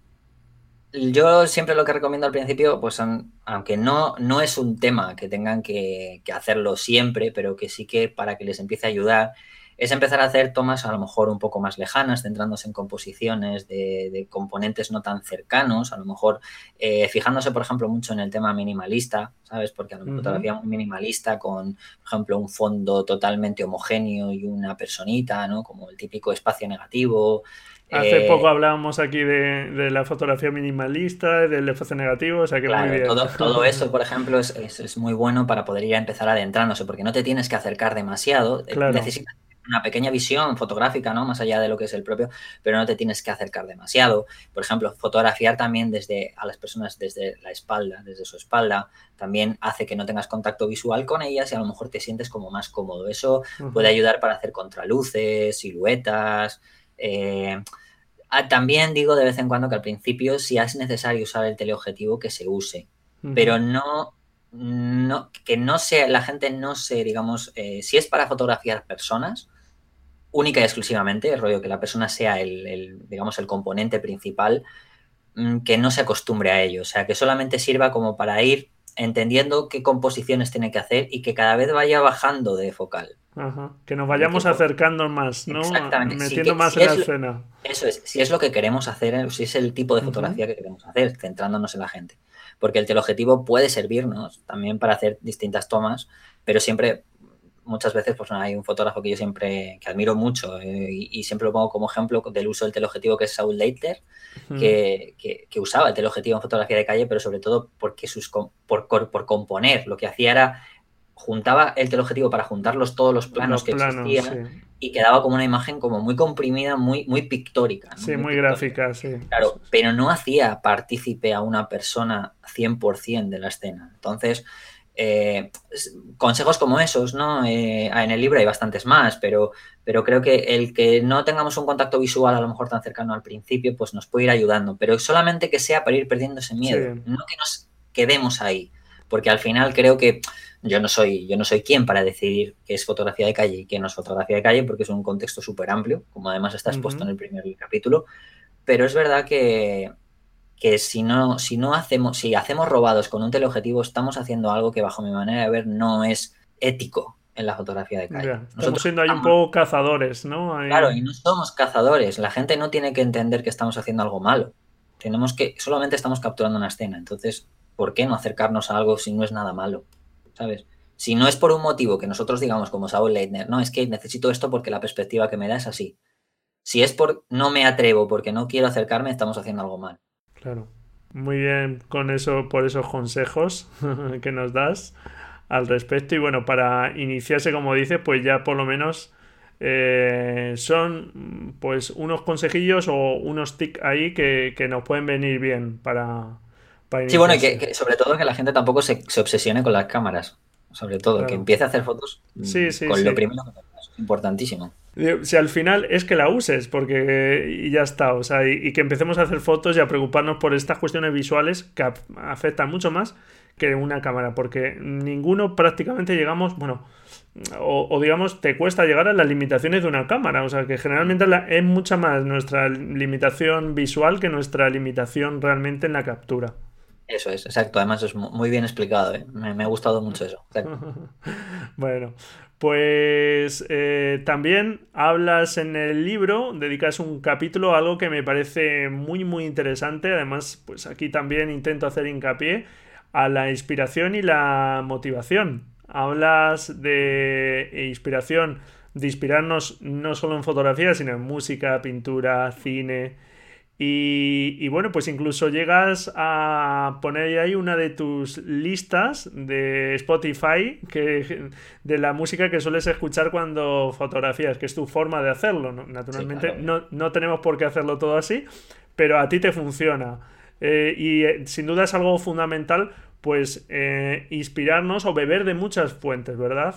yo siempre lo que recomiendo al principio, pues aunque no, no es un tema que tengan que, que hacerlo siempre, pero que sí que para que les empiece a ayudar, es empezar a hacer tomas a lo mejor un poco más lejanas, centrándose en composiciones de, componentes no tan cercanos, a lo mejor eh, fijándose, por ejemplo, mucho en el tema minimalista, ¿sabes? Porque a lo mejor fotografía muy minimalista con, por ejemplo, un fondo totalmente homogéneo y una personita, ¿no? Como el típico espacio negativo. Hace eh, poco hablábamos aquí de, la fotografía minimalista, del espacio negativo, o sea que muy bien. Todo, todo eso, por ejemplo, es, es, muy bueno para poder ir a empezar adentrándose, porque no te tienes que acercar demasiado, claro. necesitas una pequeña visión fotográfica, ¿no? Más allá de lo que es el propio, pero no te tienes que acercar demasiado. Por ejemplo, fotografiar también desde a las personas desde la espalda, desde su espalda, también hace que no tengas contacto visual con ellas y a lo mejor te sientes como más cómodo. Eso puede ayudar para hacer contraluces, siluetas. Eh, ah, también digo de vez en cuando que al principio, si es necesario usar el teleobjetivo, que se use, pero no no, que no sea, la gente no se, digamos, eh, si es para fotografiar personas, única y exclusivamente, el rollo que la persona sea el, digamos, el componente principal, mm, que no se acostumbre a ello, o sea, que solamente sirva como para ir entendiendo qué composiciones tiene que hacer y que cada vez vaya bajando de focal. Que nos vayamos acercando más, ¿no? Exactamente. Metiendo más en la escena. Eso es, si es lo que queremos hacer, si es el tipo de fotografía que queremos hacer, centrándonos en la gente. Porque el teleobjetivo puede servirnos también para hacer distintas tomas, pero siempre muchas veces pues hay un fotógrafo que yo siempre que admiro mucho eh, y, siempre lo pongo como ejemplo del uso del teleobjetivo que es Saul Leitler que, que, usaba el teleobjetivo en fotografía de calle pero sobre todo porque sus por, por, componer lo que hacía era juntaba el teleobjetivo para juntarlos todos los planos que existían y quedaba como una imagen como muy comprimida muy muy pictórica sí muy, gráfica sí. Claro pero no hacía partícipe a una persona 100% de la escena. Entonces eh, consejos como esos, ¿no? Eh, en el libro hay bastantes más, pero, pero creo que el que no tengamos un contacto visual a lo mejor tan cercano al principio, pues nos puede ir ayudando, pero solamente que sea para ir perdiendo ese miedo, no que nos quedemos ahí, porque al final creo que yo no soy, yo no soy quien para decidir qué es fotografía de calle y qué no es fotografía de calle, porque es un contexto súper amplio, como además está expuesto en el primer capítulo, pero es verdad que, que si no, si no hacemos, si hacemos robados con un teleobjetivo, estamos haciendo algo que bajo mi manera de ver no es ético en la fotografía de calle. estamos siendo ahí un poco cazadores, ¿no? Claro, y no somos cazadores. La gente no tiene que entender que estamos haciendo algo malo. Tenemos que, solamente estamos capturando una escena. Entonces, ¿por qué no acercarnos a algo si no es nada malo? ¿Sabes? Si no es por un motivo que nosotros digamos como Saul Leitner, no, es que necesito esto porque la perspectiva que me da es así. Si es por no me atrevo porque no quiero acercarme, estamos haciendo algo mal. Claro. Muy bien con eso, por esos consejos que nos das. al respecto. Y bueno, para iniciarse, como dices, pues ya por lo menos eh, son pues unos consejillos o unos tics ahí que, nos pueden venir bien para... para sí, bueno, y que, sobre todo que la gente tampoco se, obsesione con las cámaras. Sobre todo, que empiece a hacer fotos mm, con lo primero que es importantísimo. Si al final es que la uses, porque y ya está, o sea, y, que empecemos a hacer fotos y a preocuparnos por estas cuestiones visuales que afectan mucho más que una cámara, porque ninguno prácticamente llegamos, bueno, o, digamos, te cuesta llegar a las limitaciones de una cámara, o sea, que generalmente es mucha más nuestra limitación visual que nuestra limitación realmente en la captura. Eso es, exacto. Además es muy bien explicado. ¿eh? Me, ha gustado mucho eso. bueno, pues eh, también hablas en el libro, dedicas un capítulo a algo que me parece muy, muy interesante. Además, pues aquí también intento hacer hincapié a la inspiración y la motivación. Hablas de inspiración, de inspirarnos no solo en fotografía, sino en música, pintura, cine. Y, bueno, pues incluso llegas a poner ahí una de tus listas de Spotify que, de la música que sueles escuchar cuando fotografías, que es tu forma de hacerlo. Naturalmente no, no tenemos por qué hacerlo todo así, pero a ti te funciona. Eh, y eh, sin duda es algo fundamental, pues eh, inspirarnos o beber de muchas fuentes, ¿verdad?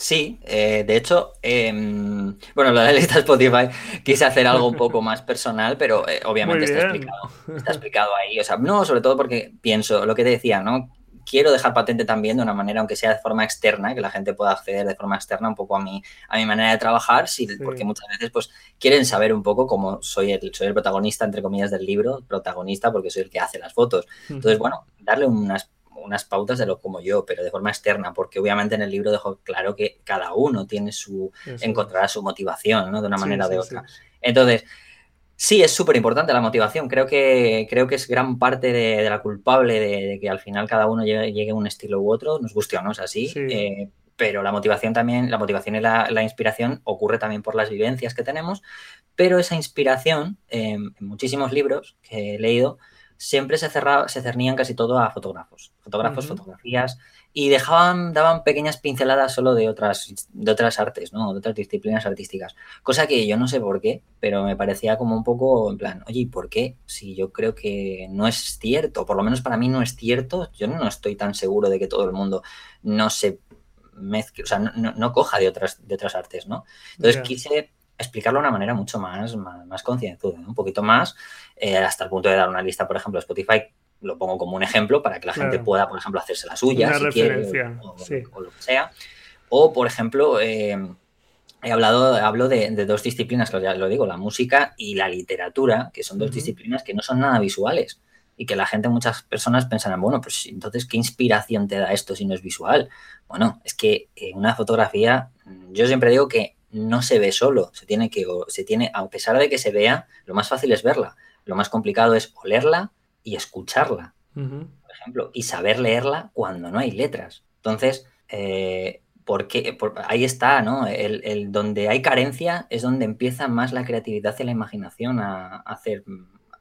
Sí, de hecho, em, bueno, lo de la lista Spotify quise hacer algo un poco más personal, pero obviamente está explicado, está explicado ahí. O sea, no, sobre todo porque pienso lo que te decía, ¿no? quiero dejar patente también de una manera, aunque sea de forma externa, que la gente pueda acceder de forma externa un poco a mi, a mi manera de trabajar, porque muchas veces pues quieren saber un poco cómo soy el, soy el protagonista, entre comillas, del libro, protagonista porque soy el que hace las fotos. Entonces, bueno, darle unas unas pautas de lo como yo, pero de forma externa, porque obviamente en el libro dejo claro que cada uno tiene su, encontrará su motivación, ¿no? De una manera o de otra. Entonces, Sí, es súper importante la motivación. Creo que, creo que es gran parte de, la culpable de, que al final cada uno llegue, a un estilo u otro, nos guste o no, es así. Eh, pero la motivación también, la motivación y la, inspiración ocurre también por las vivencias que tenemos, pero esa inspiración, en muchísimos libros que he leído, siempre se, cerraba, se cernían casi todo a fotógrafos. Fotógrafos, fotografías, y dejaban, daban pequeñas pinceladas solo de otras, de otras artes, ¿no? De otras disciplinas artísticas. Cosa que yo no sé por qué, pero me parecía como un poco en plan, oye, ¿y por qué? Si yo creo que no es cierto, por lo menos para mí no es cierto, yo no estoy tan seguro de que todo el mundo no se mezcle, o sea, no, coja de otras, de otras artes, ¿no? Entonces quise explicarlo de una manera mucho más, más, concienzuda, un poquito más, eh, hasta el punto de dar una lista, por ejemplo, Spotify lo pongo como un ejemplo para que la gente pueda, por ejemplo, hacerse la suya, si quiere, o, lo que sea. O, por ejemplo, eh, he hablado, hablo de, dos disciplinas, que ya lo digo, la música y la literatura, que son dos disciplinas que no son nada visuales. Y que la gente, muchas personas pensarán, bueno, pues entonces, ¿qué inspiración te da esto si no es visual? Bueno, es que eh, una fotografía, yo siempre digo que no se ve solo, se tiene que, se tiene, a pesar de que se vea, lo más fácil es verla. Lo más complicado es olerla, y escucharla, por ejemplo, y saber leerla cuando no hay letras. Entonces, eh, porque, ahí está, ¿no? El, donde hay carencia es donde empieza más la creatividad y la imaginación a, hacer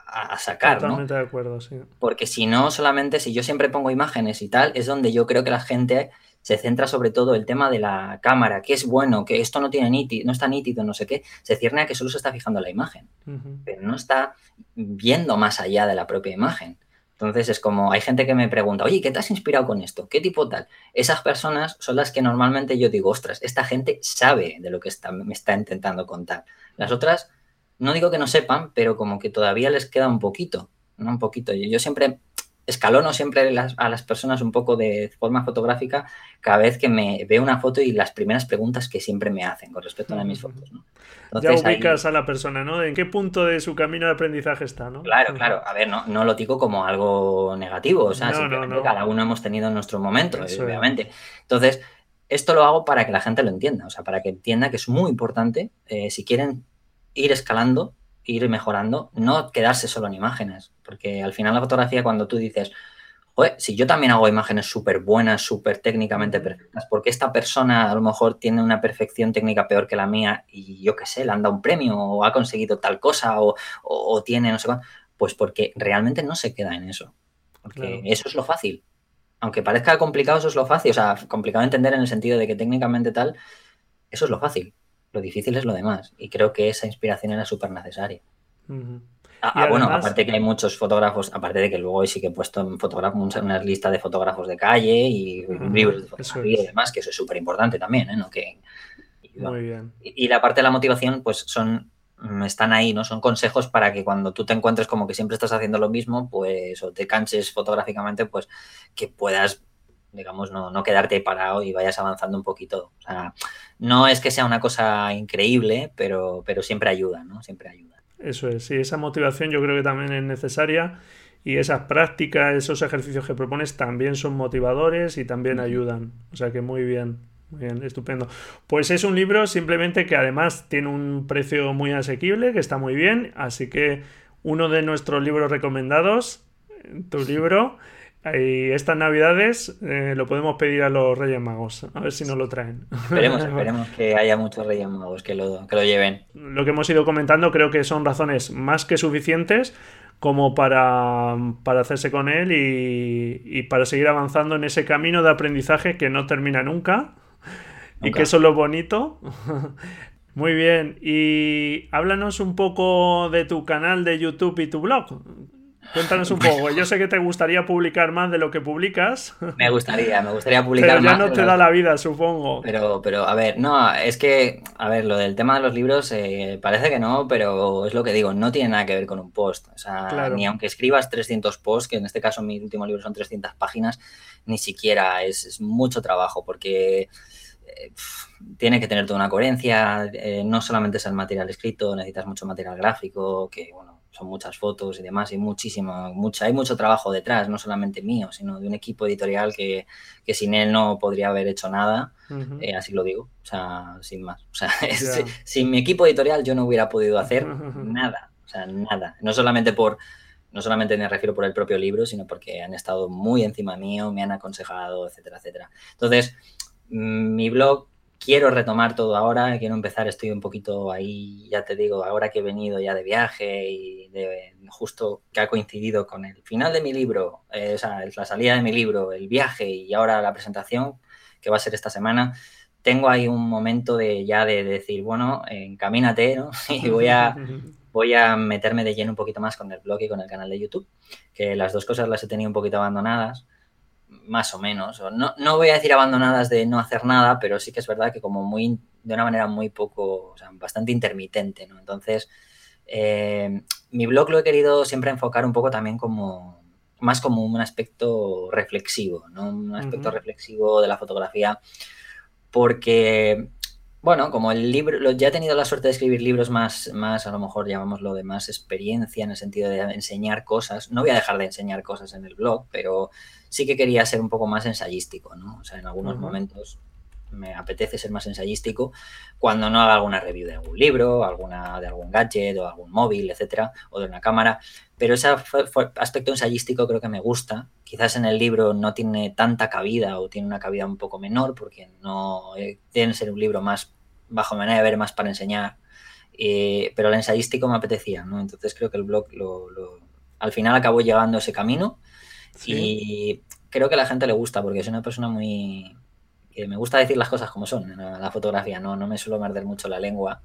a, sacar, Totalmente de acuerdo, sí. Porque si no, solamente si yo siempre pongo imágenes y tal, es donde yo creo que la gente se centra sobre todo el tema de la cámara, que es bueno, que esto no tiene nítido, no está nítido, no sé qué, se cierne a que solo se está fijando la imagen, pero no está viendo más allá de la propia imagen. Entonces es como, hay gente que me pregunta, oye, ¿qué te has inspirado con esto? ¿Qué tipo tal? Esas personas son las que normalmente yo digo, ostras, esta gente sabe de lo que está, me está intentando contar. Las otras, no digo que no sepan, pero como que todavía les queda un poquito, ¿no? Un poquito. Yo, yo siempre escalono siempre a las personas un poco de forma fotográfica cada vez que me veo una foto y las primeras preguntas que siempre me hacen con respecto a mis fotos. ya ubicas a la persona, ¿no? ¿En qué punto de su camino de aprendizaje está, ¿no? Claro, claro. A ver, no, no lo digo como algo negativo, o sea, cada uno hemos tenido nuestro momento, obviamente. Entonces, esto lo hago para que la gente lo entienda, o sea, para que entienda que es muy importante, eh, si quieren ir escalando, ir mejorando, no quedarse solo en imágenes, porque al final la fotografía cuando tú dices, si yo también hago imágenes súper buenas, súper técnicamente perfectas, porque esta persona a lo mejor tiene una perfección técnica peor que la mía y yo qué sé, le han dado un premio o ha conseguido tal cosa o, tiene no sé cuánto, pues porque realmente no se queda en eso, porque eso es lo fácil. aunque parezca complicado, eso es lo fácil. O sea, complicado entender en el sentido de que técnicamente tal, eso es lo fácil. Lo difícil es lo demás. Y creo que esa inspiración era súper necesaria. Ah, ah, bueno, aparte que hay muchos fotógrafos, aparte de que luego sí que he puesto en fotógrafos una lista de fotógrafos de calle y libros de fotografía y demás, que eso es súper importante también, ¿eh? ¿No? Que, Muy bien. Y, la parte de la motivación, pues son mm, están ahí, ¿no? Son consejos para que cuando tú te encuentres como que siempre estás haciendo lo mismo, pues, o te canses fotográficamente, pues que puedas, digamos, no, no quedarte parado y vayas avanzando un poquito. O sea, no es que sea una cosa increíble, pero, pero siempre ayuda, ¿no? Siempre ayuda. Eso es, sí, esa motivación yo creo que también es necesaria. Y esas prácticas, esos ejercicios que propones también son motivadores y también ayudan. O sea que muy bien, muy bien, estupendo. Pues es un libro simplemente que además tiene un precio muy asequible, que está muy bien, así que uno de nuestros libros recomendados, tu libro, y estas navidades eh, lo podemos pedir a los Reyes Magos, a ver si nos lo traen. Esperemos, esperemos que haya muchos Reyes Magos que lo, que lo lleven. Lo que hemos ido comentando creo que son razones más que suficientes como para, para hacerse con él y, y, para seguir avanzando en ese camino de aprendizaje que no termina nunca, y que eso es lo bonito. Muy bien, y háblanos un poco de tu canal de YouTube y tu blog. Cuéntanos un poco. Yo sé que te gustaría publicar más de lo que publicas. Me gustaría, me gustaría publicar más. Pero ya no te da la vida, supongo. Pero, pero, a ver, no, es que, a ver, lo del tema de los libros eh, parece que no, pero es lo que digo, no tiene nada que ver con un post. O sea, ni aunque escribas 300 posts, que en este caso mi último libro son 300 páginas, ni siquiera es, mucho trabajo porque eh, tiene que tener toda una coherencia, eh, no solamente es el material escrito, necesitas mucho material gráfico, que bueno, son muchas fotos y demás, y muchísimo, mucha, hay mucho trabajo detrás, no solamente mío, sino de un equipo editorial que, sin él no podría haber hecho nada, eh, así lo digo, o sea, sin más. O sea, sin mi equipo editorial yo no hubiera podido hacer nada, o sea, nada. No solamente por, no solamente me refiero por el propio libro, sino porque han estado muy encima mío, me han aconsejado, etcétera, etcétera. Entonces, mm, mi blog quiero retomar todo ahora, quiero empezar, estoy un poquito ahí, ya te digo, ahora que he venido ya de viaje y de, justo que ha coincidido con el final de mi libro, eh, o sea, la salida de mi libro, el viaje y ahora la presentación, que va a ser esta semana, tengo ahí un momento de ya de, decir, bueno, encamínate, ¿no? Y voy a, voy a meterme de lleno un poquito más con el blog y con el canal de YouTube, que las dos cosas las he tenido un poquito abandonadas más o menos. No, no voy a decir abandonadas de no hacer nada, pero sí que es verdad que como muy, de una manera muy poco, o sea, bastante intermitente, ¿no? Entonces, eh, mi blog lo he querido siempre enfocar un poco también como, más como un aspecto reflexivo, ¿no? Un aspecto reflexivo de la fotografía, porque bueno, como el libro, ya he tenido la suerte de escribir libros más, más, a lo mejor llamámoslo de más experiencia en el sentido de enseñar cosas. No voy a dejar de enseñar cosas en el blog, pero sí que quería ser un poco más ensayístico, ¿no? O sea, en algunos momentos me apetece ser más ensayístico cuando no haga alguna review de algún libro, alguna de algún gadget o algún móvil, etcétera, o de una cámara. Pero ese aspecto ensayístico creo que me gusta. Quizás en el libro no tiene tanta cabida o tiene una cabida un poco menor porque no eh, tiene que ser un libro más bajo manera de ver, más para enseñar. Eh, pero el ensayístico me apetecía, ¿no? Entonces creo que el blog lo, al final acabó llegando a ese camino y creo que a la gente le gusta porque es una persona muy... que me gusta decir las cosas como son en la, fotografía, no, no me suelo morder mucho la lengua.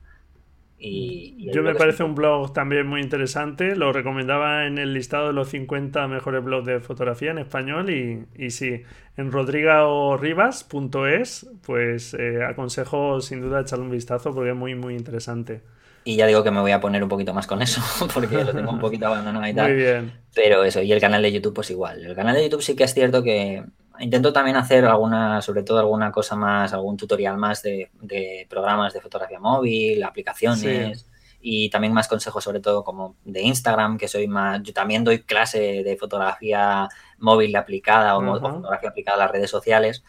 Y, Yo me parece un blog también muy interesante, lo recomendaba en el listado de los 50 mejores blogs de fotografía en español y, y sí, en rodrigaorribas.es pues eh, aconsejo sin duda echarle un vistazo porque es muy muy interesante. Y ya digo que me voy a poner un poquito más con eso, porque lo tengo un poquito abandonado y tal. Muy bien. Pero eso, y el canal de YouTube, pues igual. El canal de YouTube sí que es cierto que intento también hacer alguna, sobre todo alguna cosa más, algún tutorial más de, programas de fotografía móvil, aplicaciones. Y también más consejos, sobre todo como de Instagram, que soy más. Yo también doy clase de fotografía móvil aplicada o, o fotografía aplicada a las redes sociales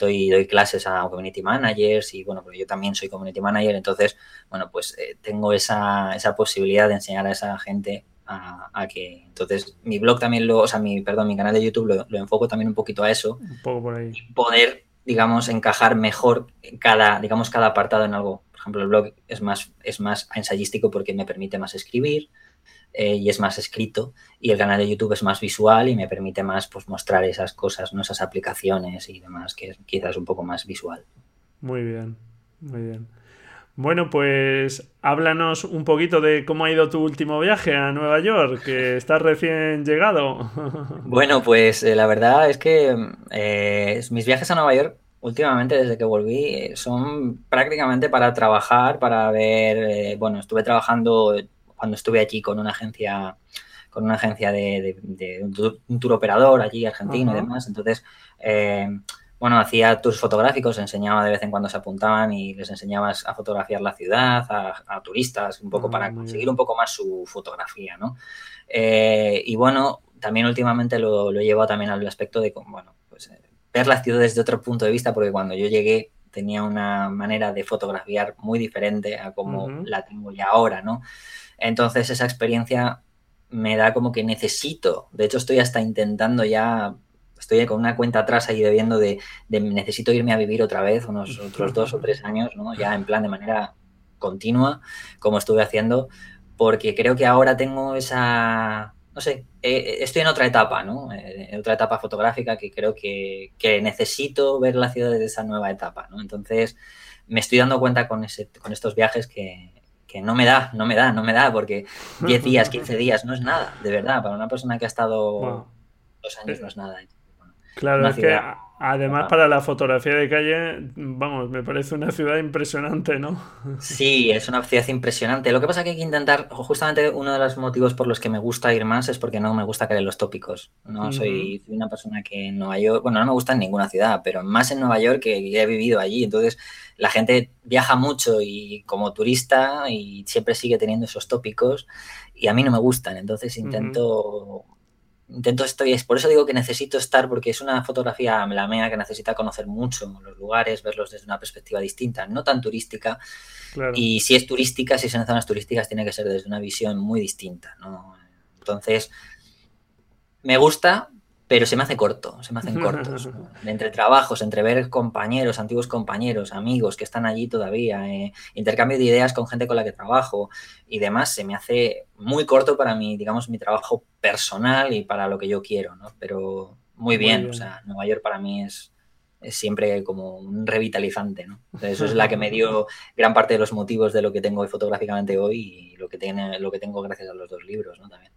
doy, doy clases a community managers y bueno, pues yo también soy community manager, entonces, bueno, pues eh, tengo esa, esa, posibilidad de enseñar a esa gente a, que, entonces, mi blog también lo, o sea, mi, perdón, mi canal de YouTube lo, lo enfoco también un poquito a eso. Un poco por ahí. Poder, digamos, encajar mejor cada, digamos, cada apartado en algo. Por ejemplo, el blog es más, es más ensayístico porque me permite más escribir, eh, y es más escrito y el canal de YouTube es más visual y me permite más pues, mostrar esas cosas, ¿no? esas aplicaciones y demás, que es quizás un poco más visual. Muy bien, muy bien. Bueno, pues háblanos un poquito de cómo ha ido tu último viaje a Nueva York, que estás recién llegado. Bueno, pues eh, la verdad es que eh, mis viajes a Nueva York últimamente desde que volví eh, son prácticamente para trabajar, para ver, bueno, estuve trabajando cuando estuve allí con una agencia con una agencia de, un tour operador allí argentino y demás, entonces bueno, hacía tours fotográficos, enseñaba de vez en cuando se apuntaban y les enseñabas a fotografiar la ciudad, a, turistas, un poco ah, para conseguir un poco más su fotografía, ¿no? Eh, y bueno, también últimamente lo, lo llevo también al aspecto de, bueno, pues, eh, ver la ciudad desde otro punto de vista, porque cuando yo llegué tenía una manera de fotografiar muy diferente a como la tengo ya ahora, ¿no? Entonces esa experiencia me da como que necesito, de hecho estoy hasta intentando ya estoy con una cuenta atrás ahí debiendo de, de, necesito irme a vivir otra vez, unos otros dos o tres años, ¿no? Ya en plan de manera continua, como estuve haciendo, porque creo que ahora tengo esa, no sé, estoy en otra etapa, ¿no? Eh, en otra etapa fotográfica que creo que, que, necesito ver la ciudad desde esa nueva etapa, ¿no? Entonces, me estoy dando cuenta con, ese, con estos viajes que, que no me da, no me da, no me da, porque 10 días, 15 días no es nada, de verdad, para una persona que ha estado dos años no es nada. Claro, es que además para la fotografía de calle, vamos, me parece una ciudad impresionante, ¿no? Sí, es una ciudad impresionante. Lo que pasa es que hay que intentar, justamente uno de los motivos por los que me gusta ir más es porque no me gusta caer en los tópicos. No soy, una persona que en Nueva York, bueno, no me gusta en ninguna ciudad, pero más en Nueva York que he vivido allí. Entonces, la gente viaja mucho y como turista y siempre sigue teniendo esos tópicos y a mí no me gustan. Entonces, intento intento estoy, es por eso digo que necesito estar, porque es una fotografía la mía que necesita conocer mucho los lugares, verlos desde una perspectiva distinta, no tan turística. Y si es turística, si son zonas turísticas, tiene que ser desde una visión muy distinta. ¿no? Entonces, me gusta, pero se me hace corto, se me hacen cortos. entre trabajos, entre ver compañeros, antiguos compañeros, amigos que están allí todavía, eh, intercambio de ideas con gente con la que trabajo y demás, se me hace muy corto para mi, digamos, mi trabajo personal y para lo que yo quiero, ¿no? Pero muy bien, o sea, Nueva York para mí es, es siempre como un revitalizante, ¿no? eso es la que me dio gran parte de los motivos de lo que tengo fotográficamente hoy y lo que, tiene, lo que tengo gracias a los dos libros, ¿no? También.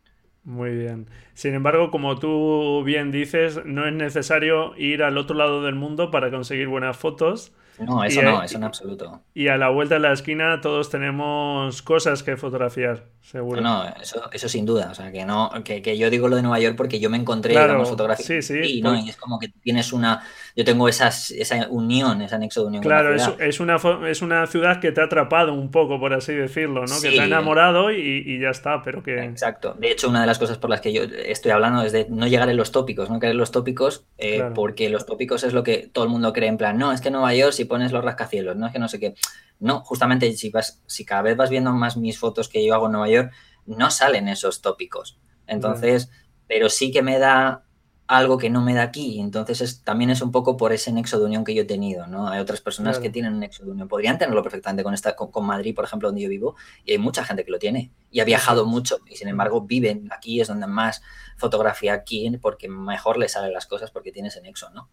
Muy bien. Sin embargo, como tú bien dices, no es necesario ir al otro lado del mundo para conseguir buenas fotos. No, eso no, eso en absoluto. Y a la vuelta de la esquina todos tenemos cosas que fotografiar, seguro. No, eso, eso sin duda. O sea, que no, que, que yo digo lo de Nueva York porque yo me encontré, claro, digamos, fotografía. Sí, sí. Y, ¿no? Pues y es como que tienes una. Yo tengo esas, esa unión, ese anexo de unión. Claro, con la ciudad. Es, es, una, es una ciudad que te ha atrapado un poco, por así decirlo, ¿no? Sí. Que te ha enamorado y, y, ya está, pero que. Exacto. De hecho, una de las cosas por las que yo estoy hablando es de no llegar en los tópicos, no caer en los tópicos, eh, claro. porque los tópicos es lo que todo el mundo cree en plan, no, es que Nueva York, si pones los rascacielos, no es que no sé qué. No, justamente si, vas, si cada vez vas viendo más mis fotos que yo hago en Nueva York, no salen esos tópicos. Entonces, pero sí que me da algo que no me da aquí. Entonces es, también es un poco por ese nexo de unión que yo he tenido, ¿no? Hay otras personas claro. que tienen un nexo de unión. Podrían tenerlo perfectamente con, esta, con, con, Madrid, por ejemplo, donde yo vivo, y hay mucha gente que lo tiene y ha viajado mucho y sin embargo viven aquí, es donde más fotografía aquí, porque mejor le salen las cosas porque tiene ese nexo, ¿no?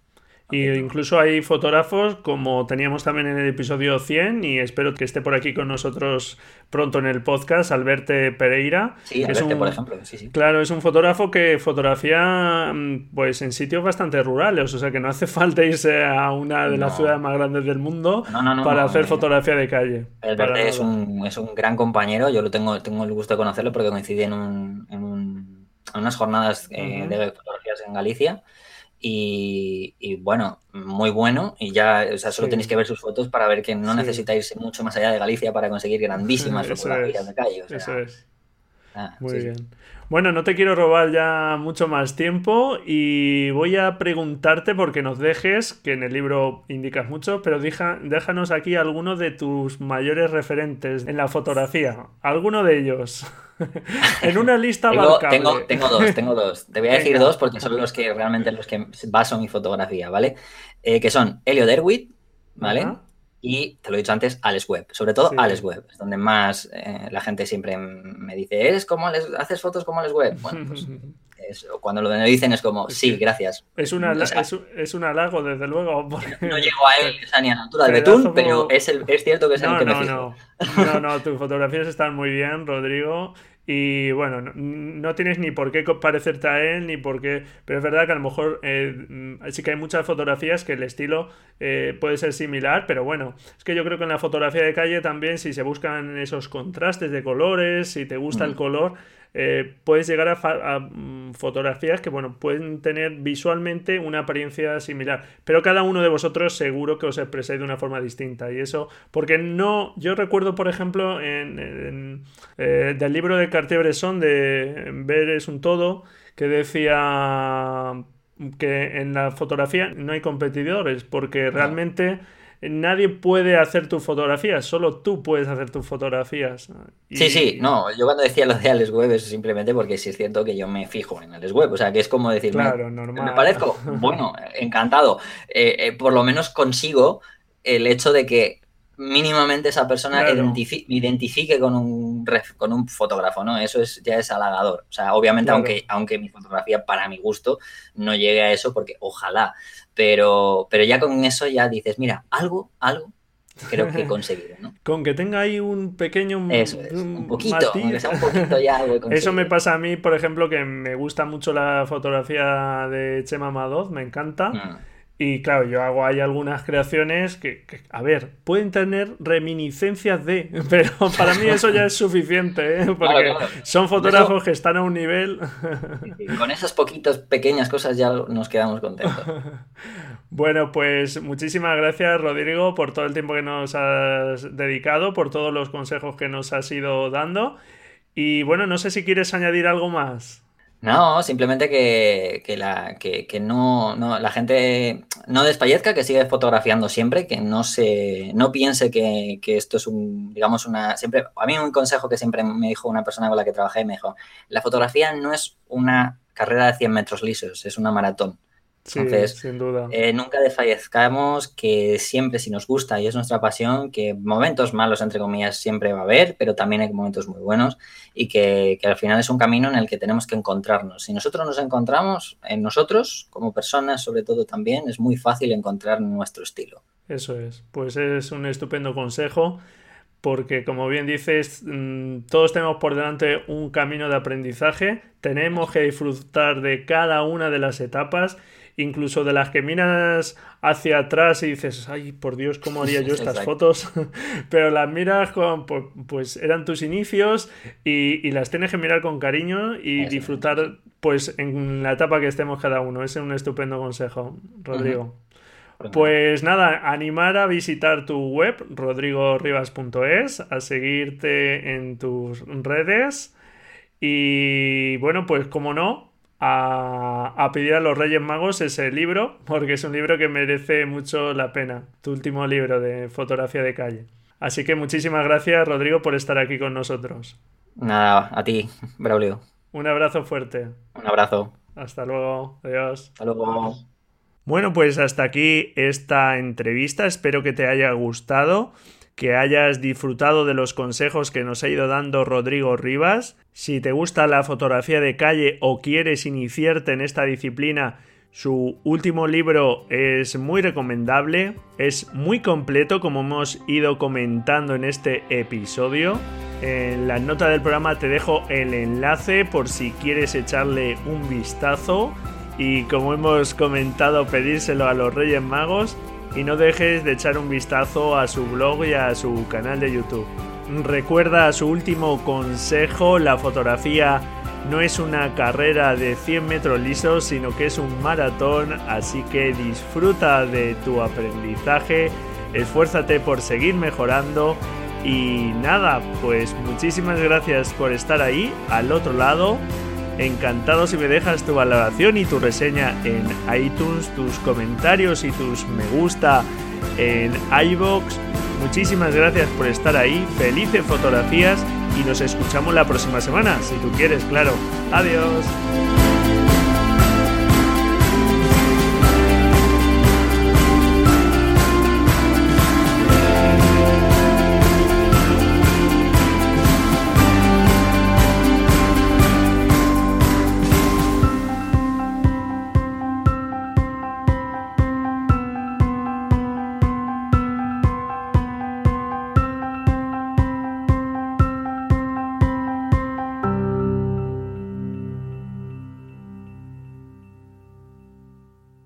Y incluso hay fotógrafos, como teníamos también en el episodio 100, y espero que esté por aquí con nosotros pronto en el podcast, Alberto Pereira. Sí, Alberte, es un, por ejemplo. Sí, sí. Claro, es un fotógrafo que fotografía mm, pues en sitios bastante rurales, o sea que no hace falta irse a una de no. las ciudades más grandes del mundo no, no, para hacer fotografía de calle. Alberto es un, es un gran compañero, yo lo tengo, tengo el gusto de conocerlo porque coincidí en, un, en, un, en unas jornadas eh, uh -huh. de fotografías en Galicia. Y, y, bueno, muy bueno. Y ya, o sea, solo sí. tenéis que ver sus fotos para ver que no sí. necesitáis mucho más allá de Galicia para conseguir grandísimas fotografías es. de calle. O sea, Eso es. Ah, muy sí. bien. Bueno, no te quiero robar ya mucho más tiempo y voy a preguntarte porque nos dejes, que en el libro indicas mucho, pero deja, déjanos aquí algunos de tus mayores referentes en la fotografía. Alguno de ellos. en una lista tengo, tengo, tengo, dos, tengo dos. Te voy a decir Venga. dos porque son los que realmente los que baso mi fotografía, ¿vale? Eh, que son Elio Derwit, ¿vale? Y, te lo he dicho antes, Alex Web. Sobre todo Alex Web, es donde más eh, la gente siempre me dice, ¿eres como haces fotos como Alex Web? Bueno, pues cuando lo dicen es como, sí, gracias. Es, una, es, un halago, desde luego. No llego a él, ni a la altura de Betún, pero es, el, es cierto que es el que me fijo. No, no, no, tus fotografías están muy bien, Rodrigo. Y bueno, no, tienes ni por qué parecerte a él, ni por qué. Pero es verdad que a lo mejor eh, mm, sí que hay muchas fotografías que el estilo eh, puede ser similar, pero bueno, es que yo creo que en la fotografía de calle también, si se buscan esos contrastes de colores, si te gusta el mm. color, eh, puedes llegar a, mm, fotografías que, bueno, pueden tener visualmente una apariencia similar, pero cada uno de vosotros seguro que os expresáis de una forma distinta. Y eso, porque no, yo recuerdo, por ejemplo, en, eh, del libro de Cartier-Bresson de Ver es un todo, que decía que en la fotografía no hay competidores, porque realmente nadie puede hacer tus fotografías, solo tú puedes hacer tus fotografías. Sí, sí, no, yo cuando decía lo de Alex Web es simplemente porque sí es cierto que yo me fijo en Alex Web, o sea, que es como decir, claro, normal. me parezco, bueno, encantado, eh, eh, por lo menos consigo el hecho de que mínimamente esa persona identifique con un, con un fotógrafo, ¿no? Eso es, ya es halagador. O sea, obviamente, aunque, aunque mi fotografía, para mi gusto, no llegue a eso, porque ojalá, pero, pero ya con eso ya dices, mira, algo, algo creo que he conseguido, ¿no? Con que tenga ahí un pequeño... un, poquito, sea un poquito ya Eso me pasa a mí, por ejemplo, que me gusta mucho la fotografía de Chema Madoz, me encanta. Mm. Y claro, yo hago ahí algunas creaciones que, a ver, pueden tener reminiscencias de, pero para mí eso ya es suficiente, ¿eh? porque son fotógrafos que están a un nivel. con esas poquitas pequeñas cosas ya nos quedamos contentos. Bueno, pues muchísimas gracias, Rodrigo, por todo el tiempo que nos has dedicado, por todos los consejos que nos has ido dando. Y bueno, no sé si quieres añadir algo más. No, simplemente que, la, que, no, la gente no despallezca, que sigue fotografiando siempre, que no se, no piense que, esto es un, digamos, una, siempre, a mí un consejo que siempre me dijo una persona con la que trabajé, me dijo, la fotografía no es una carrera de 100 metros lisos, es una maratón. Entonces, sin duda. Eh, nunca desfallezcamos que siempre, si nos gusta y es nuestra pasión, que momentos malos, entre comillas, siempre va a haber, pero también hay momentos muy buenos y que, al final es un camino en el que tenemos que encontrarnos. Si nosotros nos encontramos en nosotros, como personas, sobre todo también, es muy fácil encontrar nuestro estilo. Eso es, pues es un estupendo consejo porque como bien dices, mm, todos tenemos por delante un camino de aprendizaje, tenemos que disfrutar de cada una de las etapas incluso de las que miras hacia atrás y dices, ay, por Dios, ¿cómo haría yo estas fotos? Pero las miras con, pues, pues eran tus inicios y, las tienes que mirar con cariño y disfrutar, pues, en la etapa que estemos cada uno. Ese es un estupendo consejo, Rodrigo. Pues nada, animar a visitar tu web, rodrigorivas.es, a seguirte en tus redes y bueno, pues como no, a, pedir a los Reyes Magos ese libro, porque es un libro que merece mucho la pena, tu último libro de fotografía de calle. Así que muchísimas gracias, Rodrigo, por estar aquí con nosotros. Nada, a ti, Braulio. Un abrazo fuerte. Un abrazo. Hasta luego. Adiós. Hasta luego. Bueno, pues hasta aquí esta entrevista. Espero que te haya gustado que hayas disfrutado de los consejos que nos ha ido dando Rodrigo Rivas. Si te gusta la fotografía de calle o quieres iniciarte en esta disciplina, su último libro es muy recomendable, es muy completo como hemos ido comentando en este episodio. En la nota del programa te dejo el enlace por si quieres echarle un vistazo y como hemos comentado pedírselo a los Reyes Magos y no dejes de echar un vistazo a su blog y a su canal de YouTube. Recuerda su último consejo, la fotografía no es una carrera de 100 metros lisos, sino que es un maratón, así que disfruta de tu aprendizaje, esfuérzate por seguir mejorando y nada, pues muchísimas gracias por estar ahí al otro lado Encantado si me dejas tu valoración y tu reseña en iTunes, tus comentarios y tus me gusta en iBox. Muchísimas gracias por estar ahí. Felices fotografías y nos escuchamos la próxima semana, si tú quieres, claro. Adiós.